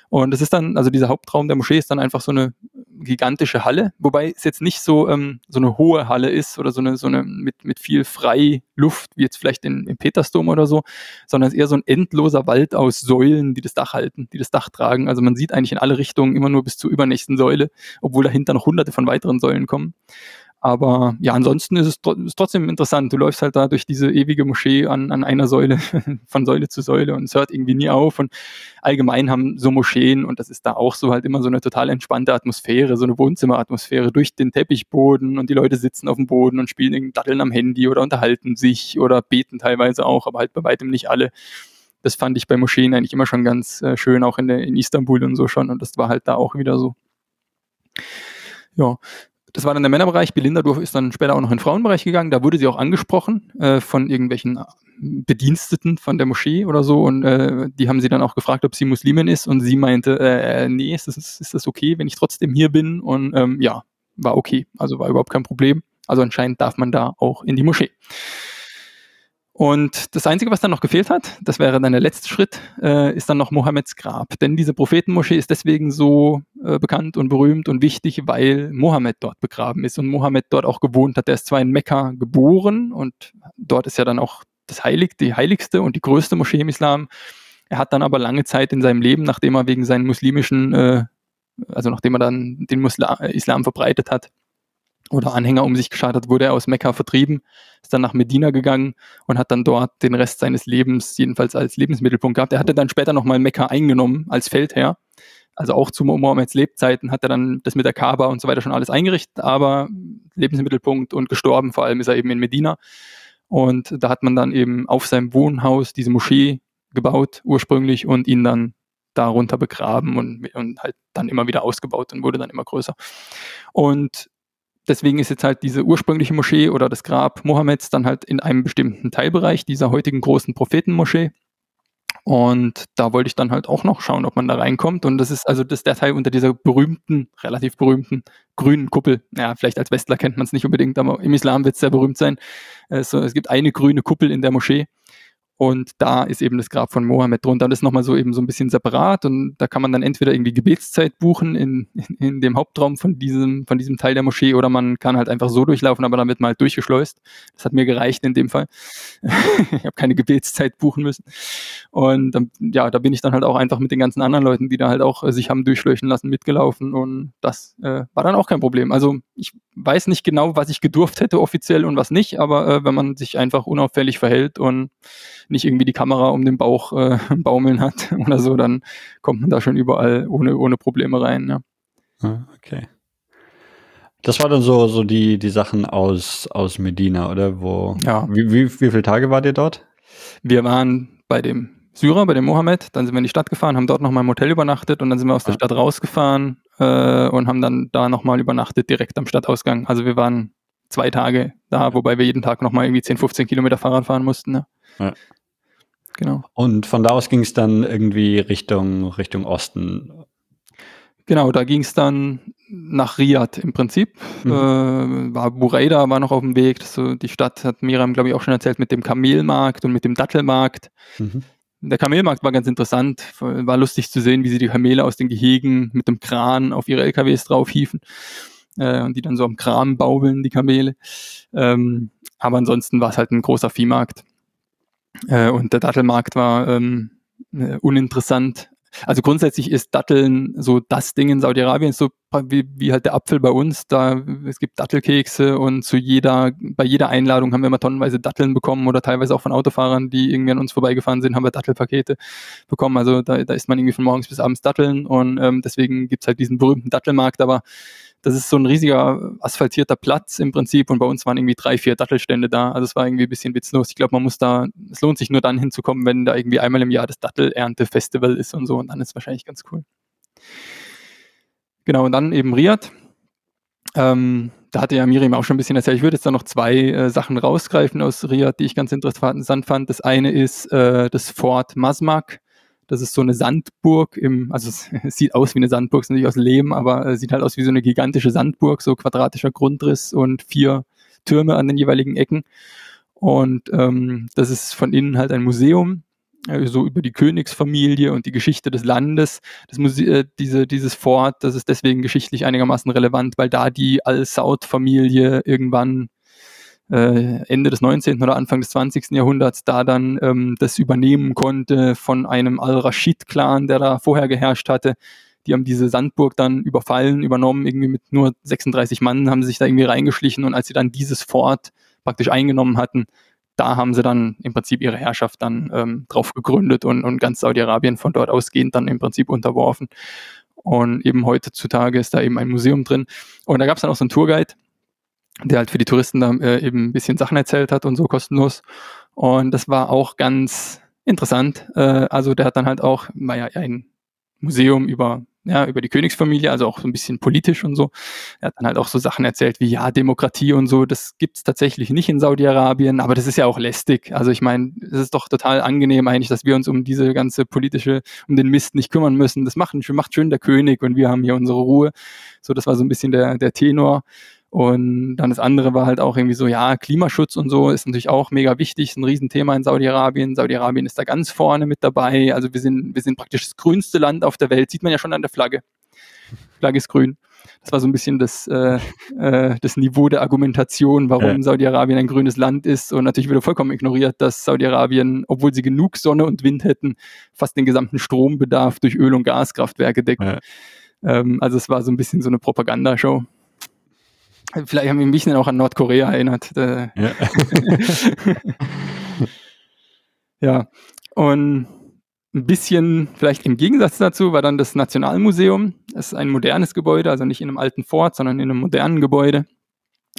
Und das ist dann, also dieser Hauptraum der Moschee ist dann einfach so eine gigantische Halle, wobei es jetzt nicht so, ähm, so eine hohe Halle ist oder so eine, so eine mit, mit viel Freiluft, wie jetzt vielleicht in, im Petersdom oder so, sondern es ist eher so ein endloser Wald aus Säulen, die das Dach halten, die das Dach tragen. Also man sieht eigentlich in alle Richtungen immer nur bis zur übernächsten Säule, obwohl dahinter noch hunderte von weiteren Säulen kommen. Aber ja, ansonsten ist es ist trotzdem interessant. Du läufst halt da durch diese ewige Moschee an, an einer Säule, von Säule zu Säule und es hört irgendwie nie auf. Und allgemein haben so Moscheen, und das ist da auch so, halt immer so eine total entspannte Atmosphäre, so eine Wohnzimmeratmosphäre durch den Teppichboden und die Leute sitzen auf dem Boden und spielen irgendwie Datteln am Handy oder unterhalten sich oder beten teilweise auch, aber halt bei weitem nicht alle. Das fand ich bei Moscheen eigentlich immer schon ganz äh, schön, auch in, der, in Istanbul und so schon. Und das war halt da auch wieder so. Ja, das war dann der Männerbereich. Belinda ist dann später auch noch in den Frauenbereich gegangen. Da wurde sie auch angesprochen äh, von irgendwelchen Bediensteten von der Moschee oder so. Und äh, die haben sie dann auch gefragt, ob sie Muslimin ist. Und sie meinte, äh, nee, ist das, ist das okay, wenn ich trotzdem hier bin? Und ähm, ja, war okay, also war überhaupt kein Problem. Also anscheinend darf man da auch in die Moschee. Und das Einzige, was dann noch gefehlt hat, das wäre dann der letzte Schritt, äh, ist dann noch Mohammeds Grab. Denn diese Prophetenmoschee ist deswegen so äh, bekannt und berühmt und wichtig, weil Mohammed dort begraben ist und Mohammed dort auch gewohnt hat. Er ist zwar in Mekka geboren und dort ist ja dann auch das Heilig, die heiligste und die größte Moschee im Islam. Er hat dann aber lange Zeit in seinem Leben, nachdem er wegen seinen muslimischen, äh, also nachdem er dann den Musla Islam verbreitet hat, oder Anhänger um sich geschaut hat, wurde er aus Mekka vertrieben, ist dann nach Medina gegangen und hat dann dort den Rest seines Lebens jedenfalls als Lebensmittelpunkt gehabt. Er hatte dann später nochmal Mekka eingenommen als Feldherr. Also auch zu Mohammeds Lebzeiten hat er dann das mit der Kaaba und so weiter schon alles eingerichtet, aber Lebensmittelpunkt und gestorben vor allem ist er eben in Medina. Und da hat man dann eben auf seinem Wohnhaus diese Moschee gebaut ursprünglich und ihn dann darunter begraben und, und halt dann immer wieder ausgebaut und wurde dann immer größer. Und deswegen ist jetzt halt diese ursprüngliche Moschee oder das Grab Mohammeds dann halt in einem bestimmten Teilbereich dieser heutigen großen Prophetenmoschee. Und da wollte ich dann halt auch noch schauen, ob man da reinkommt. Und das ist also das der Teil unter dieser berühmten, relativ berühmten grünen Kuppel. Ja, vielleicht als Westler kennt man es nicht unbedingt, aber im Islam wird es sehr berühmt sein. Also, es gibt eine grüne Kuppel in der Moschee. Und da ist eben das Grab von Mohammed drunter. Das ist nochmal so eben so ein bisschen separat und da kann man dann entweder irgendwie Gebetszeit buchen in, in, in, dem Hauptraum von diesem, von diesem Teil der Moschee oder man kann halt einfach so durchlaufen, aber dann wird man halt durchgeschleust. Das hat mir gereicht in dem Fall. ich habe keine Gebetszeit buchen müssen. Und dann, ja, da bin ich dann halt auch einfach mit den ganzen anderen Leuten, die da halt auch äh, sich haben durchleuchten lassen, mitgelaufen und das äh, war dann auch kein Problem. Also ich weiß nicht genau, was ich gedurft hätte offiziell und was nicht, aber äh, wenn man sich einfach unauffällig verhält und nicht irgendwie die Kamera um den Bauch äh, baumeln hat oder so, dann kommt man da schon überall ohne, ohne Probleme rein. Ah, okay. Das war dann so, so die, die Sachen aus, aus Medina, oder? Wo, ja. Wie, wie, wie viele Tage wart ihr dort? Wir waren bei dem Syrer, bei dem Mohammed, dann sind wir in die Stadt gefahren, haben dort nochmal im Hotel übernachtet und dann sind wir aus der ah. Stadt rausgefahren äh, und haben dann da nochmal übernachtet, direkt am Stadtausgang. Also wir waren zwei Tage da, wobei wir jeden Tag nochmal irgendwie 10, 15 Kilometer Fahrrad fahren mussten. Ne? Ja. Genau. Und von da aus ging es dann irgendwie Richtung, Richtung Osten. Genau, da ging es dann nach Riyadh im Prinzip. Mhm. Äh, war Bureida war noch auf dem Weg. So, die Stadt hat Miriam, glaube ich, auch schon erzählt mit dem Kamelmarkt und mit dem Dattelmarkt. Mhm. Der Kamelmarkt war ganz interessant. War lustig zu sehen, wie sie die Kamele aus den Gehegen mit dem Kran auf ihre LKWs draufhiefen. Äh, und die dann so am Kram baubeln, die Kamele. Ähm, aber ansonsten war es halt ein großer Viehmarkt. Äh, und der Dattelmarkt war ähm, äh, uninteressant. Also grundsätzlich ist Datteln so das Ding in Saudi-Arabien, so wie, wie halt der Apfel bei uns. Da es gibt Dattelkekse und zu jeder, bei jeder Einladung haben wir immer tonnenweise Datteln bekommen oder teilweise auch von Autofahrern, die irgendwie an uns vorbeigefahren sind, haben wir Dattelpakete bekommen. Also da, da isst man irgendwie von morgens bis abends Datteln und ähm, deswegen gibt's halt diesen berühmten Dattelmarkt, aber das ist so ein riesiger asphaltierter Platz im Prinzip und bei uns waren irgendwie drei, vier Dattelstände da. Also es war irgendwie ein bisschen witzlos. Ich glaube, man muss da, es lohnt sich nur dann hinzukommen, wenn da irgendwie einmal im Jahr das Dattelernte-Festival ist und so und dann ist es wahrscheinlich ganz cool. Genau, und dann eben Riyadh. Ähm, da hatte ja Miriam auch schon ein bisschen erzählt. Ich würde jetzt da noch zwei äh, Sachen rausgreifen aus Riyadh, die ich ganz interessant fand. Das eine ist äh, das Fort Masmak. Das ist so eine Sandburg im, also es, sieht aus wie eine Sandburg, ist nicht aus Lehm, aber es sieht halt aus wie so eine gigantische Sandburg, so quadratischer Grundriss und vier Türme an den jeweiligen Ecken. Und ähm, das ist von innen halt ein Museum, äh, so über die Königsfamilie und die Geschichte des Landes. Das Muse äh, diese, dieses Fort, das ist deswegen geschichtlich einigermaßen relevant, weil da die Al-Saud-Familie irgendwann äh, Ende des 19. oder Anfang des 20. Jahrhunderts da dann ähm, das übernehmen konnte von einem Al-Rashid-Clan, der da vorher geherrscht hatte. Die haben diese Sandburg dann überfallen, übernommen, irgendwie mit nur 36 Mann haben sie sich da irgendwie reingeschlichen und als sie dann dieses Fort praktisch eingenommen hatten, da haben sie dann im Prinzip ihre Herrschaft dann ähm, drauf gegründet und, und ganz Saudi-Arabien von dort ausgehend dann im Prinzip unterworfen. Und eben heutzutage ist da eben ein Museum drin. Und da gab es dann auch so einen Tourguide, der halt für die Touristen da äh, eben ein bisschen Sachen erzählt hat und so kostenlos. Und das war auch ganz interessant. Äh, also der hat dann halt auch, war ja ein Museum über ja, über die Königsfamilie, also auch so ein bisschen politisch und so. Er hat dann halt auch so Sachen erzählt wie, ja, Demokratie und so, das gibt's tatsächlich nicht in Saudi-Arabien, aber das ist ja auch lästig. Also ich meine, es ist doch total angenehm eigentlich, dass wir uns um diese ganze politische, um den Mist nicht kümmern müssen. Das macht, macht schön der König und wir haben hier unsere Ruhe. So, das war so ein bisschen der, der Tenor. Und dann das andere war halt auch irgendwie so, ja, Klimaschutz und so ist natürlich auch mega wichtig, ist ein Riesenthema in Saudi-Arabien. Saudi-Arabien ist da ganz vorne mit dabei. Also wir sind, wir sind praktisch das grünste Land auf der Welt, sieht man ja schon an der Flagge. Flagge ist grün. Das war so ein bisschen das, äh, äh, das Niveau der Argumentation, warum ja. Saudi-Arabien ein grünes Land ist. Und natürlich wurde vollkommen ignoriert, dass Saudi-Arabien, obwohl sie genug Sonne und Wind hätten, fast den gesamten Strombedarf durch Öl- und Gaskraftwerke decken. Ja. Ähm, also es war so ein bisschen so eine Propagandashow. Vielleicht haben wir mich dann auch an Nordkorea erinnert. Äh. Ja. ja. Und ein bisschen vielleicht im Gegensatz dazu war dann das Nationalmuseum. Das ist ein modernes Gebäude, also nicht in einem alten Fort, sondern in einem modernen Gebäude.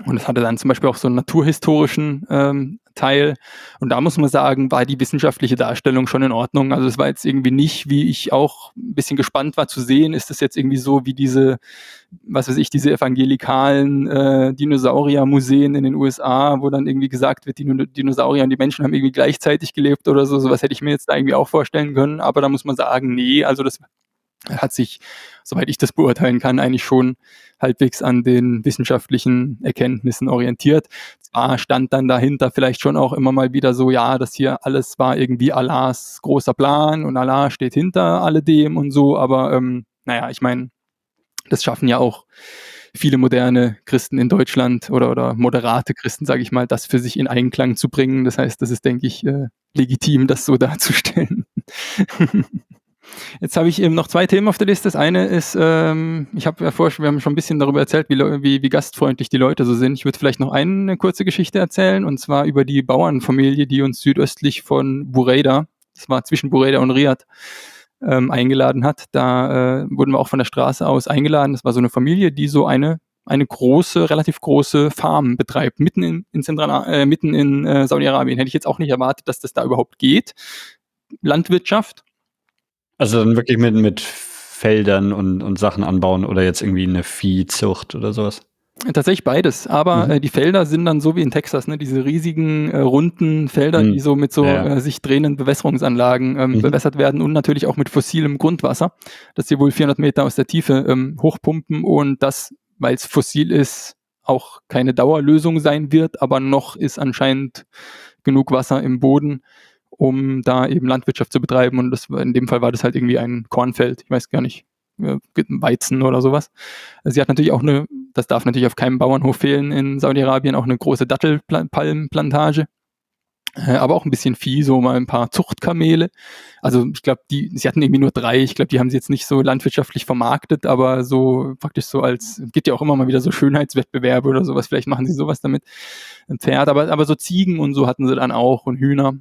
Und es hatte dann zum Beispiel auch so einen naturhistorischen ähm, Teil. Und da muss man sagen, war die wissenschaftliche Darstellung schon in Ordnung. Also es war jetzt irgendwie nicht, wie ich auch ein bisschen gespannt war zu sehen, ist das jetzt irgendwie so wie diese, was weiß ich, diese evangelikalen äh, Dinosaurier-Museen in den USA, wo dann irgendwie gesagt wird, die Dinosaurier und die Menschen haben irgendwie gleichzeitig gelebt oder so. Sowas hätte ich mir jetzt da irgendwie auch vorstellen können. Aber da muss man sagen, nee, also das hat sich, soweit ich das beurteilen kann, eigentlich schon halbwegs an den wissenschaftlichen Erkenntnissen orientiert. Zwar stand dann dahinter vielleicht schon auch immer mal wieder so, ja, das hier alles war irgendwie Allahs großer Plan und Allah steht hinter alledem und so, aber ähm, naja, ich meine, das schaffen ja auch viele moderne Christen in Deutschland oder, oder moderate Christen, sage ich mal, das für sich in Einklang zu bringen. Das heißt, das ist, denke ich, äh, legitim, das so darzustellen. Jetzt habe ich eben noch zwei Themen auf der Liste. Das eine ist, ähm, ich habe ja vorher, wir haben schon ein bisschen darüber erzählt, wie, wie, wie gastfreundlich die Leute so sind. Ich würde vielleicht noch eine kurze Geschichte erzählen, und zwar über die Bauernfamilie, die uns südöstlich von Bureida, das war zwischen Bureida und Riyadh, ähm, eingeladen hat. Da äh, wurden wir auch von der Straße aus eingeladen. Das war so eine Familie, die so eine eine große, relativ große Farm betreibt, mitten in, in, Zentral äh, mitten in äh, Saudi-Arabien. Hätte ich jetzt auch nicht erwartet, dass das da überhaupt geht. Landwirtschaft, also dann wirklich mit, mit Feldern und, und Sachen anbauen oder jetzt irgendwie eine Viehzucht oder sowas? Tatsächlich beides, aber mhm. äh, die Felder sind dann so wie in Texas, ne, diese riesigen äh, runden Felder, mhm. die so mit so ja. äh, sich drehenden Bewässerungsanlagen ähm, mhm. bewässert werden und natürlich auch mit fossilem Grundwasser, das sie wohl 400 Meter aus der Tiefe ähm, hochpumpen und das, weil es fossil ist, auch keine Dauerlösung sein wird, aber noch ist anscheinend genug Wasser im Boden, um da eben Landwirtschaft zu betreiben. Und das, in dem Fall war das halt irgendwie ein Kornfeld. Ich weiß gar nicht, Weizen oder sowas. Sie hat natürlich auch eine, das darf natürlich auf keinem Bauernhof fehlen in Saudi-Arabien, auch eine große Dattelpalmplantage. Äh, aber auch ein bisschen Vieh, so mal ein paar Zuchtkamele. Also ich glaube, die, sie hatten irgendwie nur drei. Ich glaube, die haben sie jetzt nicht so landwirtschaftlich vermarktet, aber so praktisch so als, gibt ja auch immer mal wieder so Schönheitswettbewerbe oder sowas. Vielleicht machen sie sowas damit. Ein Pferd, aber, aber so Ziegen und so hatten sie dann auch und Hühner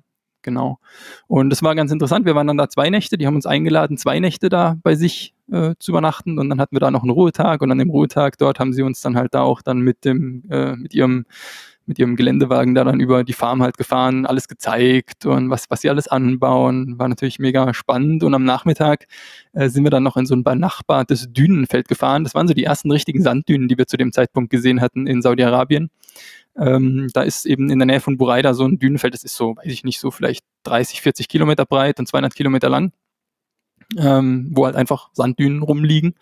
genau. Und das war ganz interessant. Wir waren dann da zwei Nächte, die haben uns eingeladen, zwei Nächte da bei sich äh, zu übernachten und dann hatten wir da noch einen Ruhetag und an dem Ruhetag dort haben sie uns dann halt da auch dann mit dem, äh, mit ihrem mit ihrem Geländewagen da dann über die Farm halt gefahren, alles gezeigt und was, was sie alles anbauen. War natürlich mega spannend. Und am Nachmittag äh, sind wir dann noch in so ein benachbartes Dünenfeld gefahren. Das waren so die ersten richtigen Sanddünen, die wir zu dem Zeitpunkt gesehen hatten in Saudi-Arabien. Ähm, da ist eben in der Nähe von Buraida so ein Dünenfeld, das ist so, weiß ich nicht, so vielleicht 30, 40 Kilometer breit und 200 Kilometer lang. Ähm, wo halt einfach Sanddünen rumliegen.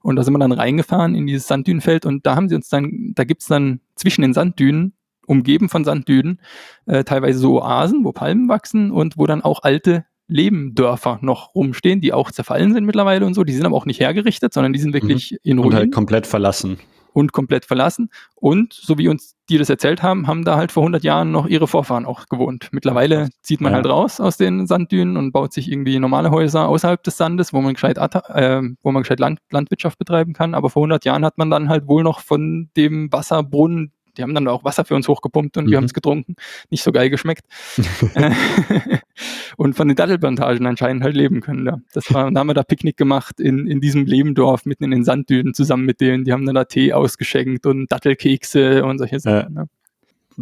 Und da sind wir dann reingefahren in dieses Sanddünenfeld und da haben sie uns dann, da gibt's dann zwischen den Sanddünen, umgeben von Sanddünen, äh, teilweise so Oasen, wo Palmen wachsen und wo dann auch alte Lebendörfer noch rumstehen, die auch zerfallen sind mittlerweile und so. Die sind aber auch nicht hergerichtet, sondern die sind wirklich mhm. in Ruinen. Und halt komplett verlassen und komplett verlassen. Und so wie uns die das erzählt haben, haben da halt vor 100 Jahren noch ihre Vorfahren auch gewohnt. Mittlerweile zieht man ja. halt raus aus den Sanddünen und baut sich irgendwie normale Häuser außerhalb des Sandes, wo man gescheit, äh, wo man gescheit Land, Landwirtschaft betreiben kann. Aber vor 100 Jahren hat man dann halt wohl noch von dem Wasserbrunnen die haben dann auch Wasser für uns hochgepumpt und mhm. wir haben es getrunken. Nicht so geil geschmeckt. und von den Dattelplantagen anscheinend halt leben können. Ja. Das war, dann haben wir da Picknick gemacht in, in diesem Lebendorf mitten in den Sanddünen zusammen mit denen. Die haben dann da Tee ausgeschenkt und Dattelkekse und solche Sachen. Ja.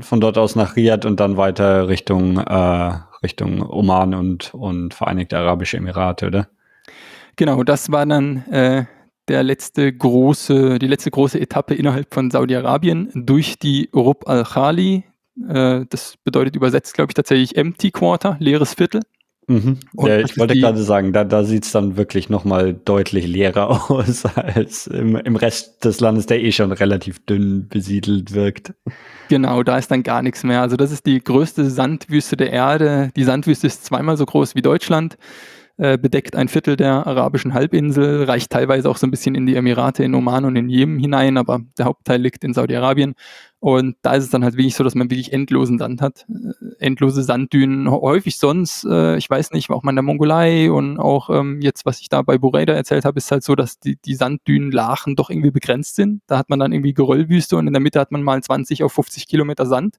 Von dort aus nach Riyadh und dann weiter Richtung, äh, Richtung Oman und, und Vereinigte Arabische Emirate, oder? Genau, das war dann äh, der letzte große, die letzte große Etappe innerhalb von Saudi-Arabien durch die Rub al-Khali. Äh, das bedeutet übersetzt, glaube ich, tatsächlich Empty Quarter, leeres Viertel. Mhm. Ja, ich wollte gerade sagen, da, da sieht es dann wirklich nochmal deutlich leerer aus als im, im Rest des Landes, der eh schon relativ dünn besiedelt wirkt. Genau, da ist dann gar nichts mehr. Also das ist die größte Sandwüste der Erde. Die Sandwüste ist zweimal so groß wie Deutschland. Äh, bedeckt ein Viertel der arabischen Halbinsel, reicht teilweise auch so ein bisschen in die Emirate, in Oman und in Jemen hinein, aber der Hauptteil liegt in Saudi-Arabien. Und da ist es dann halt wirklich so, dass man wirklich endlosen Sand hat. Äh, endlose Sanddünen, häufig sonst, äh, ich weiß nicht, auch mal in der Mongolei und auch ähm, jetzt, was ich da bei Bureida erzählt habe, ist halt so, dass die, die Sanddünenlachen doch irgendwie begrenzt sind. Da hat man dann irgendwie Geröllwüste und in der Mitte hat man mal 20 auf 50 Kilometer Sand.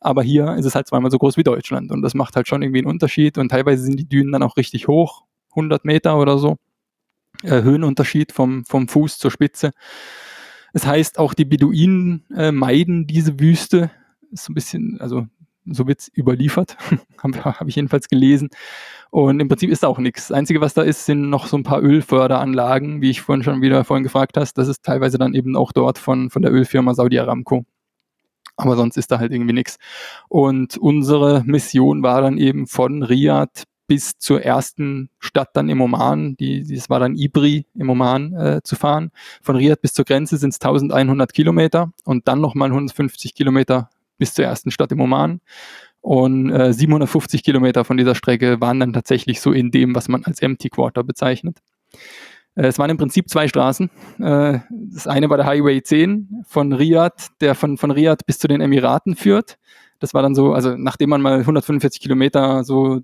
Aber hier ist es halt zweimal so groß wie Deutschland und das macht halt schon irgendwie einen Unterschied und teilweise sind die Dünen dann auch richtig hoch, 100 Meter oder so. Äh, Höhenunterschied vom, vom Fuß zur Spitze. Das heißt, auch die Beduinen äh, meiden diese Wüste. Ist so ein bisschen, also so wird es überliefert, habe hab ich jedenfalls gelesen. Und im Prinzip ist da auch nichts. Das Einzige, was da ist, sind noch so ein paar Ölförderanlagen, wie ich vorhin schon wieder vorhin gefragt hast. Das ist teilweise dann eben auch dort von, von der Ölfirma Saudi Aramco aber sonst ist da halt irgendwie nichts. Und unsere Mission war dann eben von Riyadh bis zur ersten Stadt dann im Oman, die, das war dann Ibri im Oman äh, zu fahren. Von Riyadh bis zur Grenze sind es 1100 Kilometer und dann nochmal 150 Kilometer bis zur ersten Stadt im Oman. Und äh, 750 Kilometer von dieser Strecke waren dann tatsächlich so in dem, was man als Empty Quarter bezeichnet. Äh, es waren im Prinzip zwei Straßen. Äh, das eine war der Highway 10 von Riyadh, der von, von Riyadh bis zu den Emiraten führt. Das war dann so, also nachdem man mal 145 Kilometer so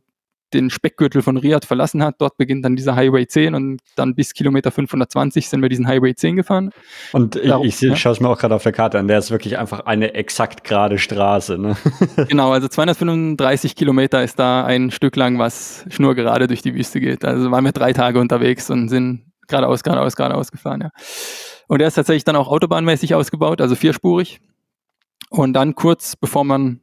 den Speckgürtel von Riyadh verlassen hat. Dort beginnt dann dieser Highway 10 und dann bis Kilometer 520 sind wir diesen Highway 10 gefahren. Und ich, Darum, ich ja. schaue es mir auch gerade auf der Karte an, der ist wirklich einfach eine exakt gerade Straße. Ne? genau, also 235 Kilometer ist da ein Stück lang, was schnurgerade durch die Wüste geht. Also waren wir drei Tage unterwegs und sind geradeaus, geradeaus, geradeaus gefahren, ja. Und der ist tatsächlich dann auch autobahnmäßig ausgebaut, also vierspurig. Und dann kurz bevor man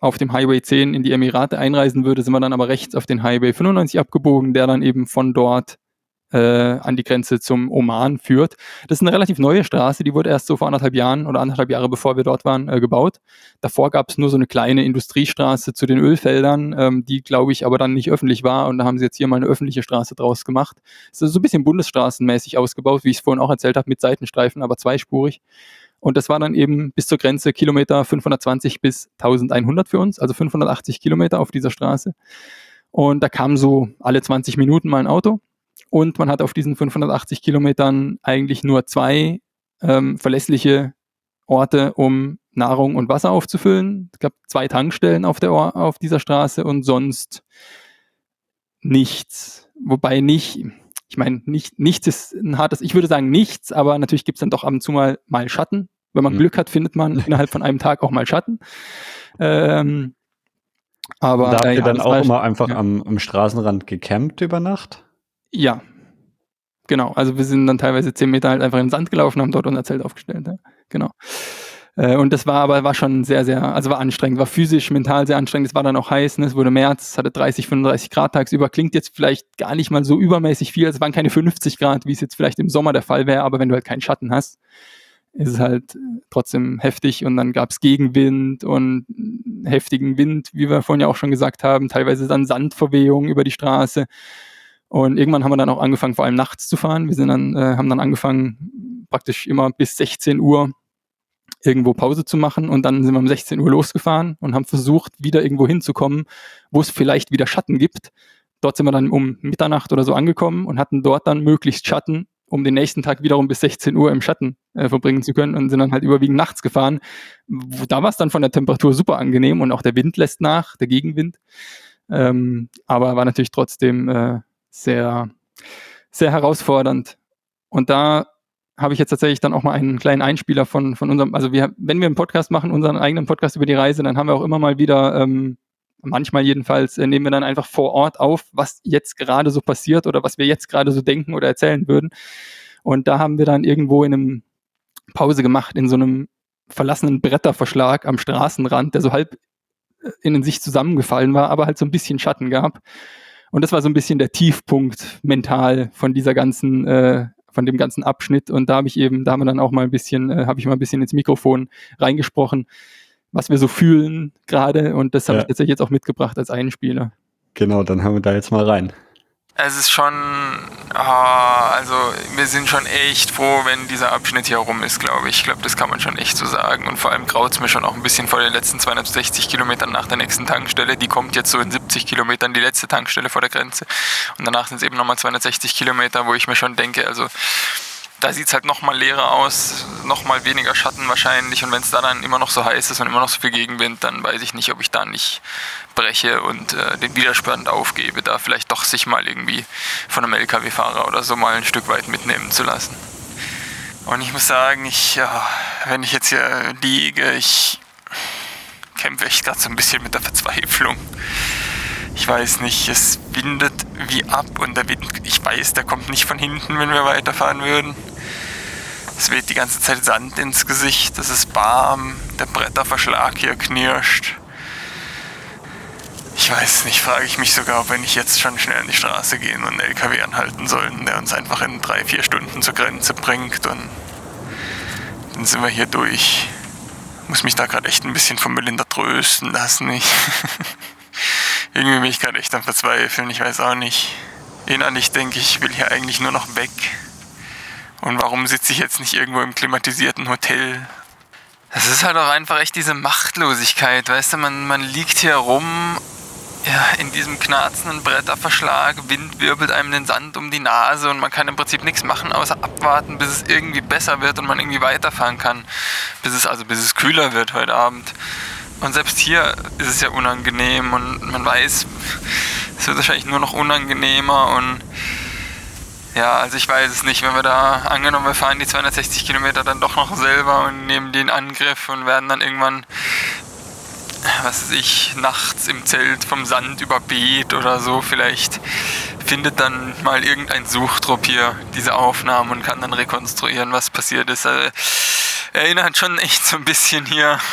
auf dem Highway 10 in die Emirate einreisen würde, sind wir dann aber rechts auf den Highway 95 abgebogen, der dann eben von dort äh, an die Grenze zum Oman führt. Das ist eine relativ neue Straße, die wurde erst so vor anderthalb Jahren oder anderthalb Jahre bevor wir dort waren, äh, gebaut. Davor gab es nur so eine kleine Industriestraße zu den Ölfeldern, ähm, die glaube ich aber dann nicht öffentlich war und da haben sie jetzt hier mal eine öffentliche Straße draus gemacht. Es ist so ein bisschen bundesstraßenmäßig ausgebaut, wie ich es vorhin auch erzählt habe, mit Seitenstreifen, aber zweispurig. Und das war dann eben bis zur Grenze Kilometer 520 bis 1100 für uns, also 580 Kilometer auf dieser Straße. Und da kam so alle 20 Minuten mal ein Auto und man hat auf diesen 580 Kilometern eigentlich nur zwei ähm, verlässliche Orte, um Nahrung und Wasser aufzufüllen. Es gab zwei Tankstellen auf, der, auf dieser Straße und sonst nichts. Wobei nicht, ich meine, nicht, nichts ist ein hartes, ich würde sagen nichts, aber natürlich gibt es dann doch ab und zu mal, mal Schatten. Wenn man mhm. Glück hat, findet man innerhalb von einem Tag auch mal Schatten. Ähm, aber da habt ihr ja, dann auch immer einfach ja. am, am Straßenrand gecampt über Nacht? Ja, genau. Also wir sind dann teilweise zehn Meter halt einfach in den Sand gelaufen, haben dort unser Zelt aufgestellt. Ja. Genau. Äh, und das war aber war schon sehr, sehr, also war anstrengend, war physisch, mental sehr anstrengend. Es war dann auch heiß, ne? es wurde März, es hatte 30, 35 Grad tagsüber. Klingt jetzt vielleicht gar nicht mal so übermäßig viel. Es waren keine 50 Grad, wie es jetzt vielleicht im Sommer der Fall wäre, aber wenn du halt keinen Schatten hast, ist es halt trotzdem heftig und dann gab es Gegenwind und heftigen Wind, wie wir vorhin ja auch schon gesagt haben, teilweise dann Sandverwehungen über die Straße. Und irgendwann haben wir dann auch angefangen, vor allem nachts zu fahren. Wir sind dann, äh, haben dann angefangen, praktisch immer bis 16 Uhr irgendwo Pause zu machen und dann sind wir um 16 Uhr losgefahren und haben versucht, wieder irgendwo hinzukommen, wo es vielleicht wieder Schatten gibt. Dort sind wir dann um Mitternacht oder so angekommen und hatten dort dann möglichst Schatten, um den nächsten Tag wiederum bis 16 Uhr im Schatten äh, verbringen zu können und sind dann halt überwiegend nachts gefahren. Da war es dann von der Temperatur super angenehm und auch der Wind lässt nach, der Gegenwind. Ähm, aber war natürlich trotzdem äh, sehr, sehr herausfordernd. Und da habe ich jetzt tatsächlich dann auch mal einen kleinen Einspieler von, von unserem, also wir, wenn wir einen Podcast machen, unseren eigenen Podcast über die Reise, dann haben wir auch immer mal wieder, ähm, manchmal jedenfalls, äh, nehmen wir dann einfach vor Ort auf, was jetzt gerade so passiert oder was wir jetzt gerade so denken oder erzählen würden. Und da haben wir dann irgendwo in einem Pause gemacht, in so einem verlassenen Bretterverschlag am Straßenrand, der so halb äh, in sich zusammengefallen war, aber halt so ein bisschen Schatten gab. Und das war so ein bisschen der Tiefpunkt mental von dieser ganzen, äh, von dem ganzen Abschnitt. Und da habe ich eben, da haben wir dann auch mal ein bisschen, äh, habe ich mal ein bisschen ins Mikrofon reingesprochen, was wir so fühlen gerade. Und das habe ja. ich tatsächlich jetzt auch mitgebracht als Einspieler. Genau, dann hören wir da jetzt mal rein. Es ist schon, oh, also wir sind schon echt froh, wenn dieser Abschnitt hier rum ist, glaube ich. Ich glaube, das kann man schon echt so sagen. Und vor allem graut es mir schon auch ein bisschen vor den letzten 260 Kilometern nach der nächsten Tankstelle. Die kommt jetzt so in 70 Kilometern, die letzte Tankstelle vor der Grenze. Und danach sind es eben nochmal 260 Kilometer, wo ich mir schon denke, also da sieht es halt nochmal leerer aus, nochmal weniger Schatten wahrscheinlich. Und wenn es da dann immer noch so heiß ist und immer noch so viel Gegenwind, dann weiß ich nicht, ob ich da nicht breche und äh, den Widerstand aufgebe, da vielleicht doch sich mal irgendwie von einem LKW-Fahrer oder so mal ein Stück weit mitnehmen zu lassen. Und ich muss sagen, ich, ja, wenn ich jetzt hier liege, ich kämpfe echt gerade so ein bisschen mit der Verzweiflung ich weiß nicht, es windet wie ab und der Wind, ich weiß, der kommt nicht von hinten, wenn wir weiterfahren würden. Es weht die ganze Zeit Sand ins Gesicht, es ist warm, der Bretterverschlag hier knirscht. Ich weiß nicht, frage ich mich sogar, ob wir nicht jetzt schon schnell in die Straße gehen und einen LKW anhalten sollen, der uns einfach in drei, vier Stunden zur Grenze bringt und dann sind wir hier durch. Ich muss mich da gerade echt ein bisschen von Melinda trösten lassen. Ich Irgendwie bin ich gerade echt am Verzweifeln, ich weiß auch nicht. Innerlich denke ich, ich will hier eigentlich nur noch weg. Und warum sitze ich jetzt nicht irgendwo im klimatisierten Hotel? Das ist halt auch einfach echt diese Machtlosigkeit, weißt du, man, man liegt hier rum ja, in diesem knarzenden Bretterverschlag, Wind wirbelt einem den Sand um die Nase und man kann im Prinzip nichts machen, außer abwarten, bis es irgendwie besser wird und man irgendwie weiterfahren kann. Bis es also bis es kühler wird heute Abend. Und selbst hier ist es ja unangenehm und man weiß, es wird wahrscheinlich nur noch unangenehmer und ja, also ich weiß es nicht, wenn wir da angenommen, wir fahren die 260 Kilometer dann doch noch selber und nehmen den Angriff und werden dann irgendwann, was weiß ich, nachts im Zelt vom Sand überbeet oder so, vielleicht findet dann mal irgendein Suchtrupp hier diese Aufnahmen und kann dann rekonstruieren, was passiert ist. Also, erinnert schon echt so ein bisschen hier.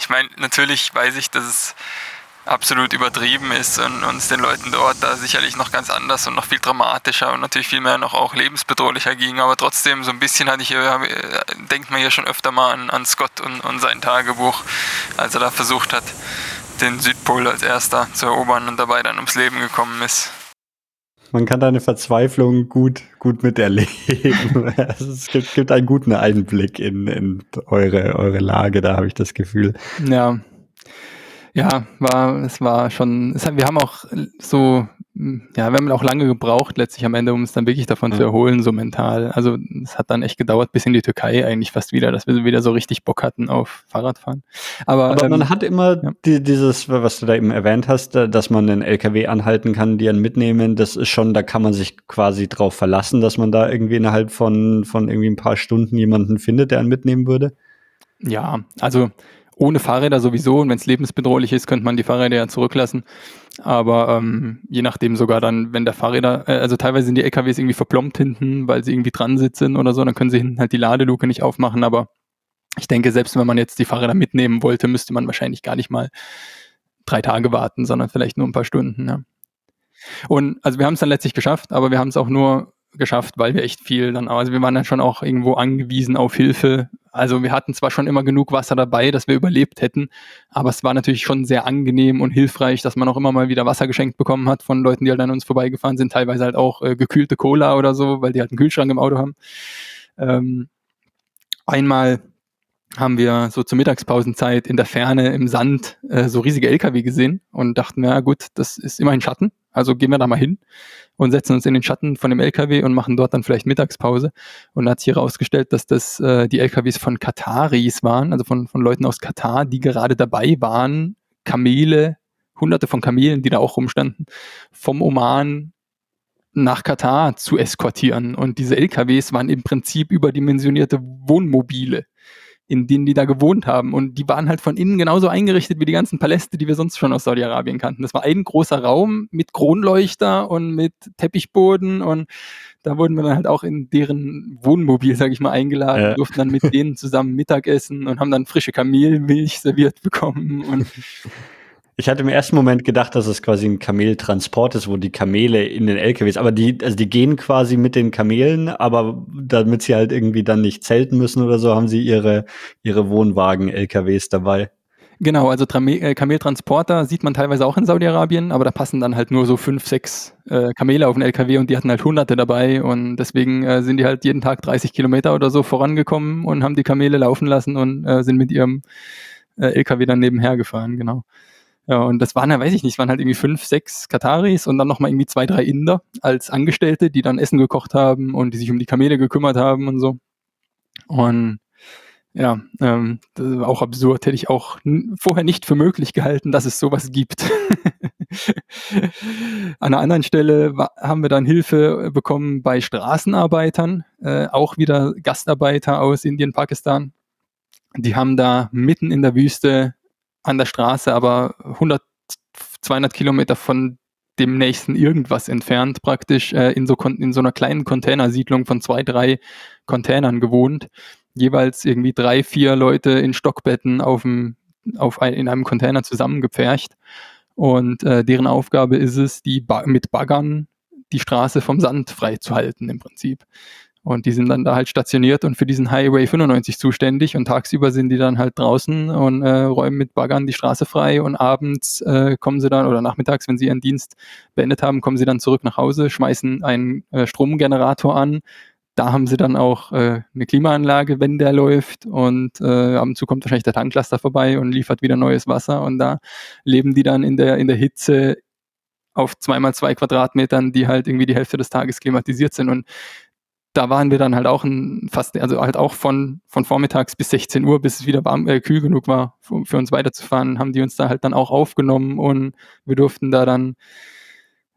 Ich meine, natürlich weiß ich, dass es absolut übertrieben ist und uns den Leuten dort da sicherlich noch ganz anders und noch viel dramatischer und natürlich viel mehr noch auch lebensbedrohlicher ging. Aber trotzdem, so ein bisschen hatte ich, äh, denkt man hier schon öfter mal an, an Scott und, und sein Tagebuch, als er da versucht hat, den Südpol als erster zu erobern und dabei dann ums Leben gekommen ist man kann deine Verzweiflung gut, gut miterleben. es gibt, gibt einen guten Einblick in, in eure, eure Lage, da habe ich das Gefühl. Ja. Ja, war, es war schon, es wir haben auch so ja, wir haben auch lange gebraucht, letztlich am Ende, um uns dann wirklich davon ja. zu erholen, so mental. Also es hat dann echt gedauert bis in die Türkei eigentlich fast wieder, dass wir wieder so richtig Bock hatten auf Fahrradfahren. Aber, Aber ähm, man hat immer ja. die, dieses, was du da eben erwähnt hast, äh, dass man einen LKW anhalten kann, die einen mitnehmen, das ist schon, da kann man sich quasi drauf verlassen, dass man da irgendwie innerhalb von, von irgendwie ein paar Stunden jemanden findet, der einen mitnehmen würde. Ja, also ohne Fahrräder sowieso und wenn es lebensbedrohlich ist, könnte man die Fahrräder ja zurücklassen. Aber ähm, je nachdem sogar dann, wenn der Fahrräder, äh, also teilweise sind die LKWs irgendwie verplombt hinten, weil sie irgendwie dran sitzen oder so, dann können sie hinten halt die Ladeluke nicht aufmachen. Aber ich denke, selbst wenn man jetzt die Fahrräder mitnehmen wollte, müsste man wahrscheinlich gar nicht mal drei Tage warten, sondern vielleicht nur ein paar Stunden. Ja. Und also wir haben es dann letztlich geschafft, aber wir haben es auch nur geschafft, weil wir echt viel dann, also wir waren dann schon auch irgendwo angewiesen auf Hilfe. Also wir hatten zwar schon immer genug Wasser dabei, dass wir überlebt hätten, aber es war natürlich schon sehr angenehm und hilfreich, dass man auch immer mal wieder Wasser geschenkt bekommen hat von Leuten, die halt an uns vorbeigefahren sind, teilweise halt auch äh, gekühlte Cola oder so, weil die halt einen Kühlschrank im Auto haben. Ähm, einmal haben wir so zur Mittagspausenzeit in der Ferne im Sand äh, so riesige LKW gesehen und dachten, ja gut, das ist immerhin Schatten, also gehen wir da mal hin und setzen uns in den Schatten von dem LKW und machen dort dann vielleicht Mittagspause. Und da hat sich herausgestellt, dass das äh, die LKWs von Kataris waren, also von, von Leuten aus Katar, die gerade dabei waren, Kamele, hunderte von Kamelen, die da auch rumstanden, vom Oman nach Katar zu eskortieren. Und diese LKWs waren im Prinzip überdimensionierte Wohnmobile in denen die da gewohnt haben. Und die waren halt von innen genauso eingerichtet wie die ganzen Paläste, die wir sonst schon aus Saudi-Arabien kannten. Das war ein großer Raum mit Kronleuchter und mit Teppichboden und da wurden wir dann halt auch in deren Wohnmobil, sag ich mal, eingeladen, ja. durften dann mit denen zusammen Mittag essen und haben dann frische Kamelmilch serviert bekommen und Ich hatte im ersten Moment gedacht, dass es quasi ein Kameltransport ist, wo die Kamele in den LKWs, aber die, also die gehen quasi mit den Kamelen, aber damit sie halt irgendwie dann nicht zelten müssen oder so, haben sie ihre, ihre Wohnwagen-LKWs dabei. Genau, also äh, Kameltransporter sieht man teilweise auch in Saudi-Arabien, aber da passen dann halt nur so fünf, sechs äh, Kamele auf den LKW und die hatten halt hunderte dabei und deswegen äh, sind die halt jeden Tag 30 Kilometer oder so vorangekommen und haben die Kamele laufen lassen und äh, sind mit ihrem äh, LKW dann nebenher gefahren, genau. Ja, und das waren ja, weiß ich nicht, waren halt irgendwie fünf, sechs Kataris und dann nochmal irgendwie zwei, drei Inder als Angestellte, die dann Essen gekocht haben und die sich um die Kamele gekümmert haben und so. Und ja, ähm, auch absurd. Hätte ich auch vorher nicht für möglich gehalten, dass es sowas gibt. An einer anderen Stelle haben wir dann Hilfe bekommen bei Straßenarbeitern, äh, auch wieder Gastarbeiter aus Indien, Pakistan. Die haben da mitten in der Wüste an der Straße, aber 100, 200 Kilometer von dem nächsten irgendwas entfernt, praktisch äh, in, so, in so einer kleinen Containersiedlung von zwei, drei Containern gewohnt. Jeweils irgendwie drei, vier Leute in Stockbetten auf dem, auf ein, in einem Container zusammengepfercht. Und äh, deren Aufgabe ist es, die ba mit Baggern die Straße vom Sand freizuhalten im Prinzip. Und die sind dann da halt stationiert und für diesen Highway 95 zuständig. Und tagsüber sind die dann halt draußen und äh, räumen mit Baggern die Straße frei. Und abends äh, kommen sie dann oder nachmittags, wenn sie ihren Dienst beendet haben, kommen sie dann zurück nach Hause, schmeißen einen äh, Stromgenerator an. Da haben sie dann auch äh, eine Klimaanlage, wenn der läuft. Und äh, ab und zu kommt wahrscheinlich der Tanklaster vorbei und liefert wieder neues Wasser. Und da leben die dann in der, in der Hitze auf zweimal zwei Quadratmetern, die halt irgendwie die Hälfte des Tages klimatisiert sind. Und da waren wir dann halt auch ein, fast, also halt auch von, von vormittags bis 16 Uhr, bis es wieder warm, äh, kühl genug war, für, für, uns weiterzufahren, haben die uns da halt dann auch aufgenommen und wir durften da dann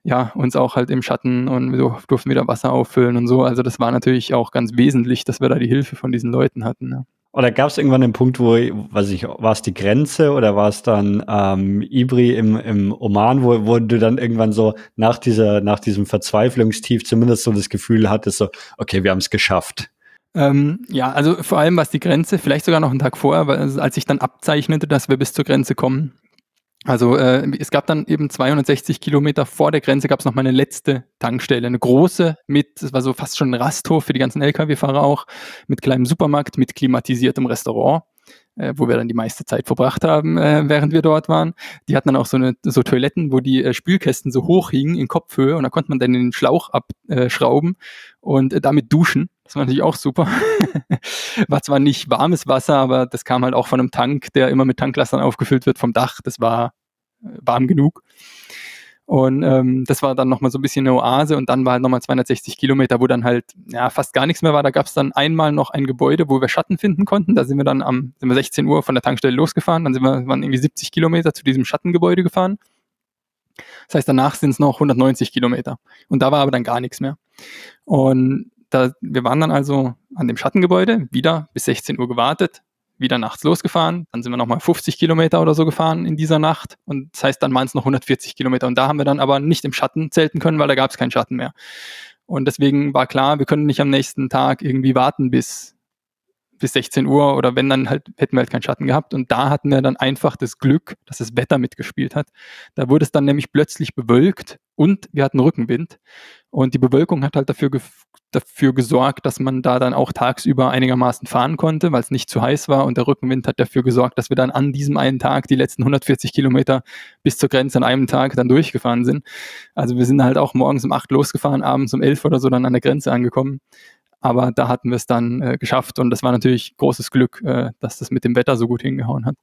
ja, uns auch halt im Schatten und wir durften wieder Wasser auffüllen und so. Also das war natürlich auch ganz wesentlich, dass wir da die Hilfe von diesen Leuten hatten. Ja. Oder gab es irgendwann einen Punkt, wo, weiß ich, war es die Grenze oder war es dann ähm, Ibri im, im Oman, wo, wo du dann irgendwann so nach dieser, nach diesem Verzweiflungstief zumindest so das Gefühl hattest, so, okay, wir haben es geschafft. Ähm, ja, also vor allem was die Grenze, vielleicht sogar noch einen Tag vorher, weil, als ich dann abzeichnete, dass wir bis zur Grenze kommen, also äh, es gab dann eben 260 Kilometer vor der Grenze gab es noch mal eine letzte Tankstelle, eine große mit, das war so fast schon ein Rasthof für die ganzen Lkw-Fahrer auch, mit kleinem Supermarkt, mit klimatisiertem Restaurant, äh, wo wir dann die meiste Zeit verbracht haben, äh, während wir dort waren. Die hatten dann auch so eine so Toiletten, wo die äh, Spülkästen so hoch hingen in Kopfhöhe und da konnte man dann den Schlauch abschrauben und äh, damit duschen. Das war natürlich auch super. war zwar nicht warmes Wasser, aber das kam halt auch von einem Tank, der immer mit Tanklassern aufgefüllt wird vom Dach. Das war äh, warm genug. Und ähm, das war dann nochmal so ein bisschen eine Oase und dann war halt nochmal 260 Kilometer, wo dann halt ja, fast gar nichts mehr war. Da gab es dann einmal noch ein Gebäude, wo wir Schatten finden konnten. Da sind wir dann am sind wir 16 Uhr von der Tankstelle losgefahren. Dann sind wir waren irgendwie 70 Kilometer zu diesem Schattengebäude gefahren. Das heißt, danach sind es noch 190 Kilometer. Und da war aber dann gar nichts mehr. Und da, wir waren dann also an dem Schattengebäude, wieder bis 16 Uhr gewartet, wieder nachts losgefahren. Dann sind wir nochmal 50 Kilometer oder so gefahren in dieser Nacht. Und das heißt, dann waren es noch 140 Kilometer. Und da haben wir dann aber nicht im Schatten zelten können, weil da gab es keinen Schatten mehr. Und deswegen war klar, wir können nicht am nächsten Tag irgendwie warten bis, bis 16 Uhr oder wenn dann halt, hätten wir halt keinen Schatten gehabt. Und da hatten wir dann einfach das Glück, dass das Wetter mitgespielt hat. Da wurde es dann nämlich plötzlich bewölkt und wir hatten Rückenwind. Und die Bewölkung hat halt dafür, dafür gesorgt, dass man da dann auch tagsüber einigermaßen fahren konnte, weil es nicht zu heiß war. Und der Rückenwind hat dafür gesorgt, dass wir dann an diesem einen Tag die letzten 140 Kilometer bis zur Grenze an einem Tag dann durchgefahren sind. Also wir sind halt auch morgens um acht losgefahren, abends um elf oder so dann an der Grenze angekommen. Aber da hatten wir es dann äh, geschafft und das war natürlich großes Glück, äh, dass das mit dem Wetter so gut hingehauen hat.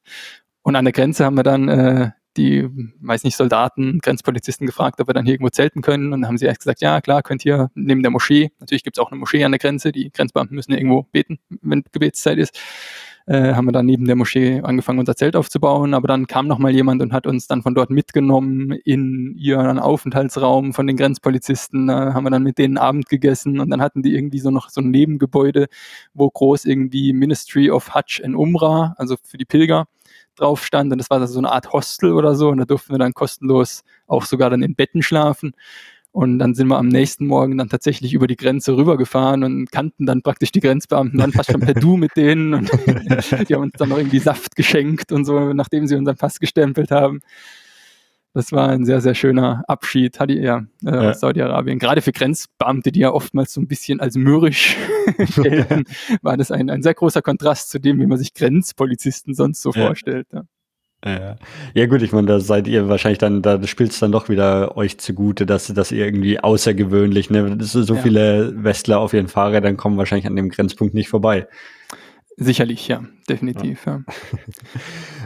Und an der Grenze haben wir dann äh, die, weiß nicht, Soldaten, Grenzpolizisten gefragt, ob wir dann hier irgendwo zelten können. Und dann haben sie erst gesagt, ja klar, könnt ihr neben der Moschee, natürlich gibt es auch eine Moschee an der Grenze, die Grenzbeamten müssen ja irgendwo beten, wenn Gebetszeit ist. Äh, haben wir dann neben der Moschee angefangen, unser Zelt aufzubauen. Aber dann kam noch mal jemand und hat uns dann von dort mitgenommen in ihren Aufenthaltsraum von den Grenzpolizisten. Da haben wir dann mit denen Abend gegessen und dann hatten die irgendwie so noch so ein Nebengebäude, wo groß irgendwie Ministry of Hajj and Umrah, also für die Pilger, drauf stand und das war so eine Art Hostel oder so und da durften wir dann kostenlos auch sogar dann in Betten schlafen. Und dann sind wir am nächsten Morgen dann tatsächlich über die Grenze rübergefahren und kannten dann praktisch die Grenzbeamten dann fast schon per Du mit denen und die haben uns dann noch irgendwie Saft geschenkt und so, nachdem sie unseren Pass gestempelt haben. Das war ein sehr, sehr schöner Abschied, hatte ja, äh, ja. aus Saudi-Arabien. Gerade für Grenzbeamte, die ja oftmals so ein bisschen als mürrisch gelten, war das ein, ein sehr großer Kontrast zu dem, wie man sich Grenzpolizisten sonst so ja. vorstellt. Ja. Ja, ja gut, ich meine, da seid ihr wahrscheinlich dann, da spielt es dann doch wieder euch zugute, dass, dass ihr irgendwie außergewöhnlich, ne, so, so ja. viele Westler auf ihren Fahrrädern kommen wahrscheinlich an dem Grenzpunkt nicht vorbei. Sicherlich, ja, definitiv, ja. ja.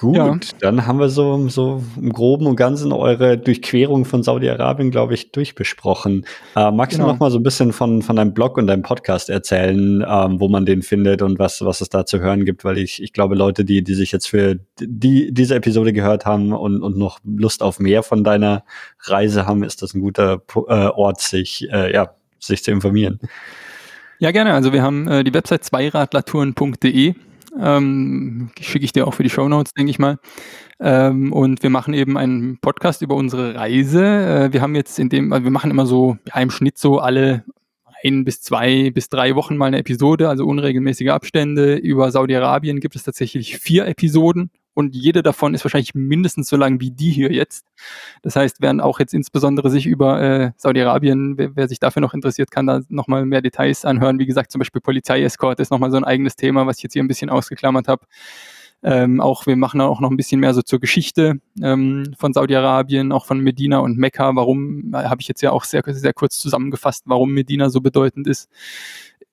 Gut, ja. dann haben wir so, so im Groben und Ganzen eure Durchquerung von Saudi-Arabien, glaube ich, durchbesprochen. Äh, magst genau. du noch mal so ein bisschen von, von deinem Blog und deinem Podcast erzählen, ähm, wo man den findet und was, was es da zu hören gibt? Weil ich, ich glaube, Leute, die, die sich jetzt für die, diese Episode gehört haben und, und noch Lust auf mehr von deiner Reise haben, ist das ein guter äh, Ort, sich, äh, ja, sich zu informieren. Ja, gerne. Also wir haben äh, die Website zweiradlaturen.de ähm, Schicke ich dir auch für die Show Notes, denke ich mal. Ähm, und wir machen eben einen Podcast über unsere Reise. Äh, wir haben jetzt in dem, also wir machen immer so ja, im Schnitt so alle ein bis zwei bis drei Wochen mal eine Episode, also unregelmäßige Abstände. Über Saudi-Arabien gibt es tatsächlich vier Episoden und jede davon ist wahrscheinlich mindestens so lang wie die hier jetzt. Das heißt, werden auch jetzt insbesondere sich über äh, Saudi-Arabien, wer, wer, sich dafür noch interessiert, kann da nochmal mehr Details anhören. Wie gesagt, zum Beispiel Polizeiescort ist nochmal so ein eigenes Thema, was ich jetzt hier ein bisschen ausgeklammert habe. Ähm, auch wir machen auch noch ein bisschen mehr so zur Geschichte ähm, von Saudi-Arabien, auch von Medina und Mekka. Warum äh, habe ich jetzt ja auch sehr, sehr kurz zusammengefasst, warum Medina so bedeutend ist.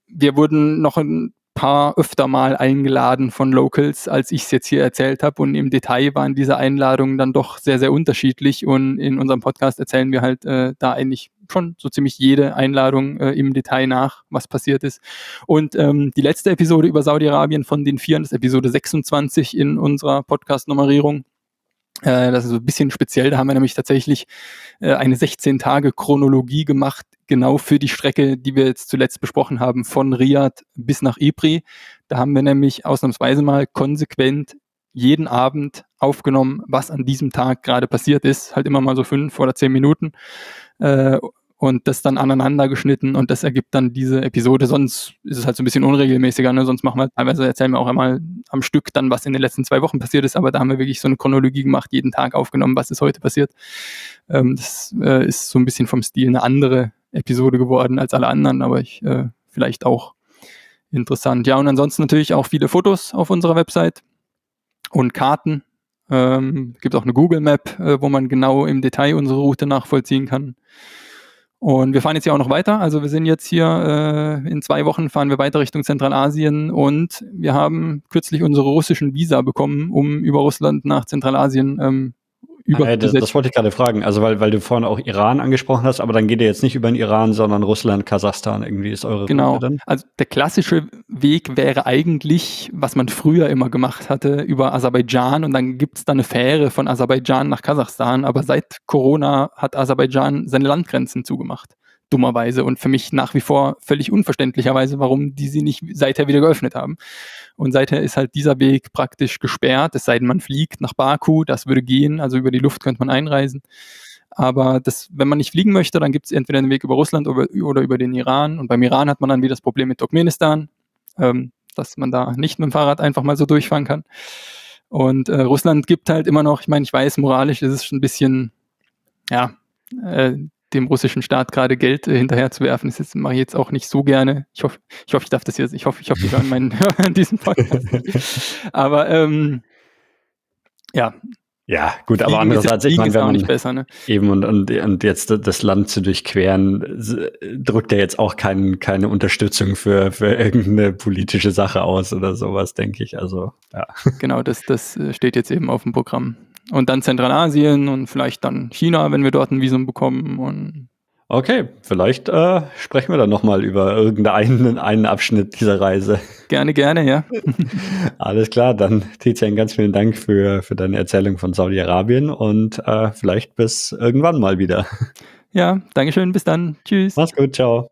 Wir wurden noch ein paar öfter mal eingeladen von Locals, als ich es jetzt hier erzählt habe. Und im Detail waren diese Einladungen dann doch sehr, sehr unterschiedlich. Und in unserem Podcast erzählen wir halt äh, da eigentlich schon so ziemlich jede Einladung äh, im Detail nach, was passiert ist. Und ähm, die letzte Episode über Saudi-Arabien von den vier, das ist Episode 26 in unserer Podcast-Nummerierung. Äh, das ist so ein bisschen speziell. Da haben wir nämlich tatsächlich äh, eine 16-Tage-Chronologie gemacht genau für die Strecke, die wir jetzt zuletzt besprochen haben, von Riyadh bis nach Ypres. Da haben wir nämlich ausnahmsweise mal konsequent jeden Abend aufgenommen, was an diesem Tag gerade passiert ist. Halt immer mal so fünf oder zehn Minuten. Äh, und das dann aneinander geschnitten und das ergibt dann diese Episode. Sonst ist es halt so ein bisschen unregelmäßiger, ne? Sonst machen wir teilweise erzählen wir auch einmal am Stück dann, was in den letzten zwei Wochen passiert ist, aber da haben wir wirklich so eine Chronologie gemacht, jeden Tag aufgenommen, was ist heute passiert. Ähm, das äh, ist so ein bisschen vom Stil eine andere Episode geworden als alle anderen, aber ich äh, vielleicht auch interessant. Ja, und ansonsten natürlich auch viele Fotos auf unserer Website und Karten. Ähm, gibt auch eine Google Map, äh, wo man genau im Detail unsere Route nachvollziehen kann. Und wir fahren jetzt ja auch noch weiter. Also wir sind jetzt hier äh, in zwei Wochen fahren wir weiter Richtung Zentralasien und wir haben kürzlich unsere russischen Visa bekommen, um über Russland nach Zentralasien ähm, über. Äh, das, das, wollte ich gerade fragen. Also weil, weil du vorhin auch Iran angesprochen hast, aber dann geht ihr jetzt nicht über den Iran, sondern Russland, Kasachstan. Irgendwie ist eure genau. Route dann. Also der klassische Weg wäre eigentlich, was man früher immer gemacht hatte, über Aserbaidschan und dann gibt es da eine Fähre von Aserbaidschan nach Kasachstan. Aber seit Corona hat Aserbaidschan seine Landgrenzen zugemacht dummerweise und für mich nach wie vor völlig unverständlicherweise, warum die sie nicht seither wieder geöffnet haben. Und seither ist halt dieser Weg praktisch gesperrt, es sei denn, man fliegt nach Baku, das würde gehen, also über die Luft könnte man einreisen. Aber das, wenn man nicht fliegen möchte, dann gibt es entweder einen Weg über Russland oder, oder, über den Iran. Und beim Iran hat man dann wieder das Problem mit Turkmenistan, ähm, dass man da nicht mit dem Fahrrad einfach mal so durchfahren kann. Und äh, Russland gibt halt immer noch, ich meine, ich weiß, moralisch ist es schon ein bisschen, ja, äh, dem russischen Staat gerade Geld äh, hinterherzuwerfen. Das mache ich jetzt auch nicht so gerne. Ich hoffe, ich hoffe, ich darf das jetzt, ich hoffe, ich hoffe, ich höre meinen diesen Podcast. Aber ähm, ja. Ja, gut, aber andererseits, ich meine, wenn man nicht besser, ne? eben und, und, und jetzt das Land zu durchqueren, drückt ja jetzt auch kein, keine Unterstützung für, für irgendeine politische Sache aus oder sowas, denke ich. Also, ja. Genau, das, das äh, steht jetzt eben auf dem Programm. Und dann Zentralasien und vielleicht dann China, wenn wir dort ein Visum bekommen. Und okay, vielleicht äh, sprechen wir dann nochmal über irgendeinen einen Abschnitt dieser Reise. Gerne, gerne, ja. Alles klar, dann Tizian, ganz vielen Dank für, für deine Erzählung von Saudi-Arabien und äh, vielleicht bis irgendwann mal wieder. Ja, Dankeschön, bis dann. Tschüss. Mach's gut, ciao.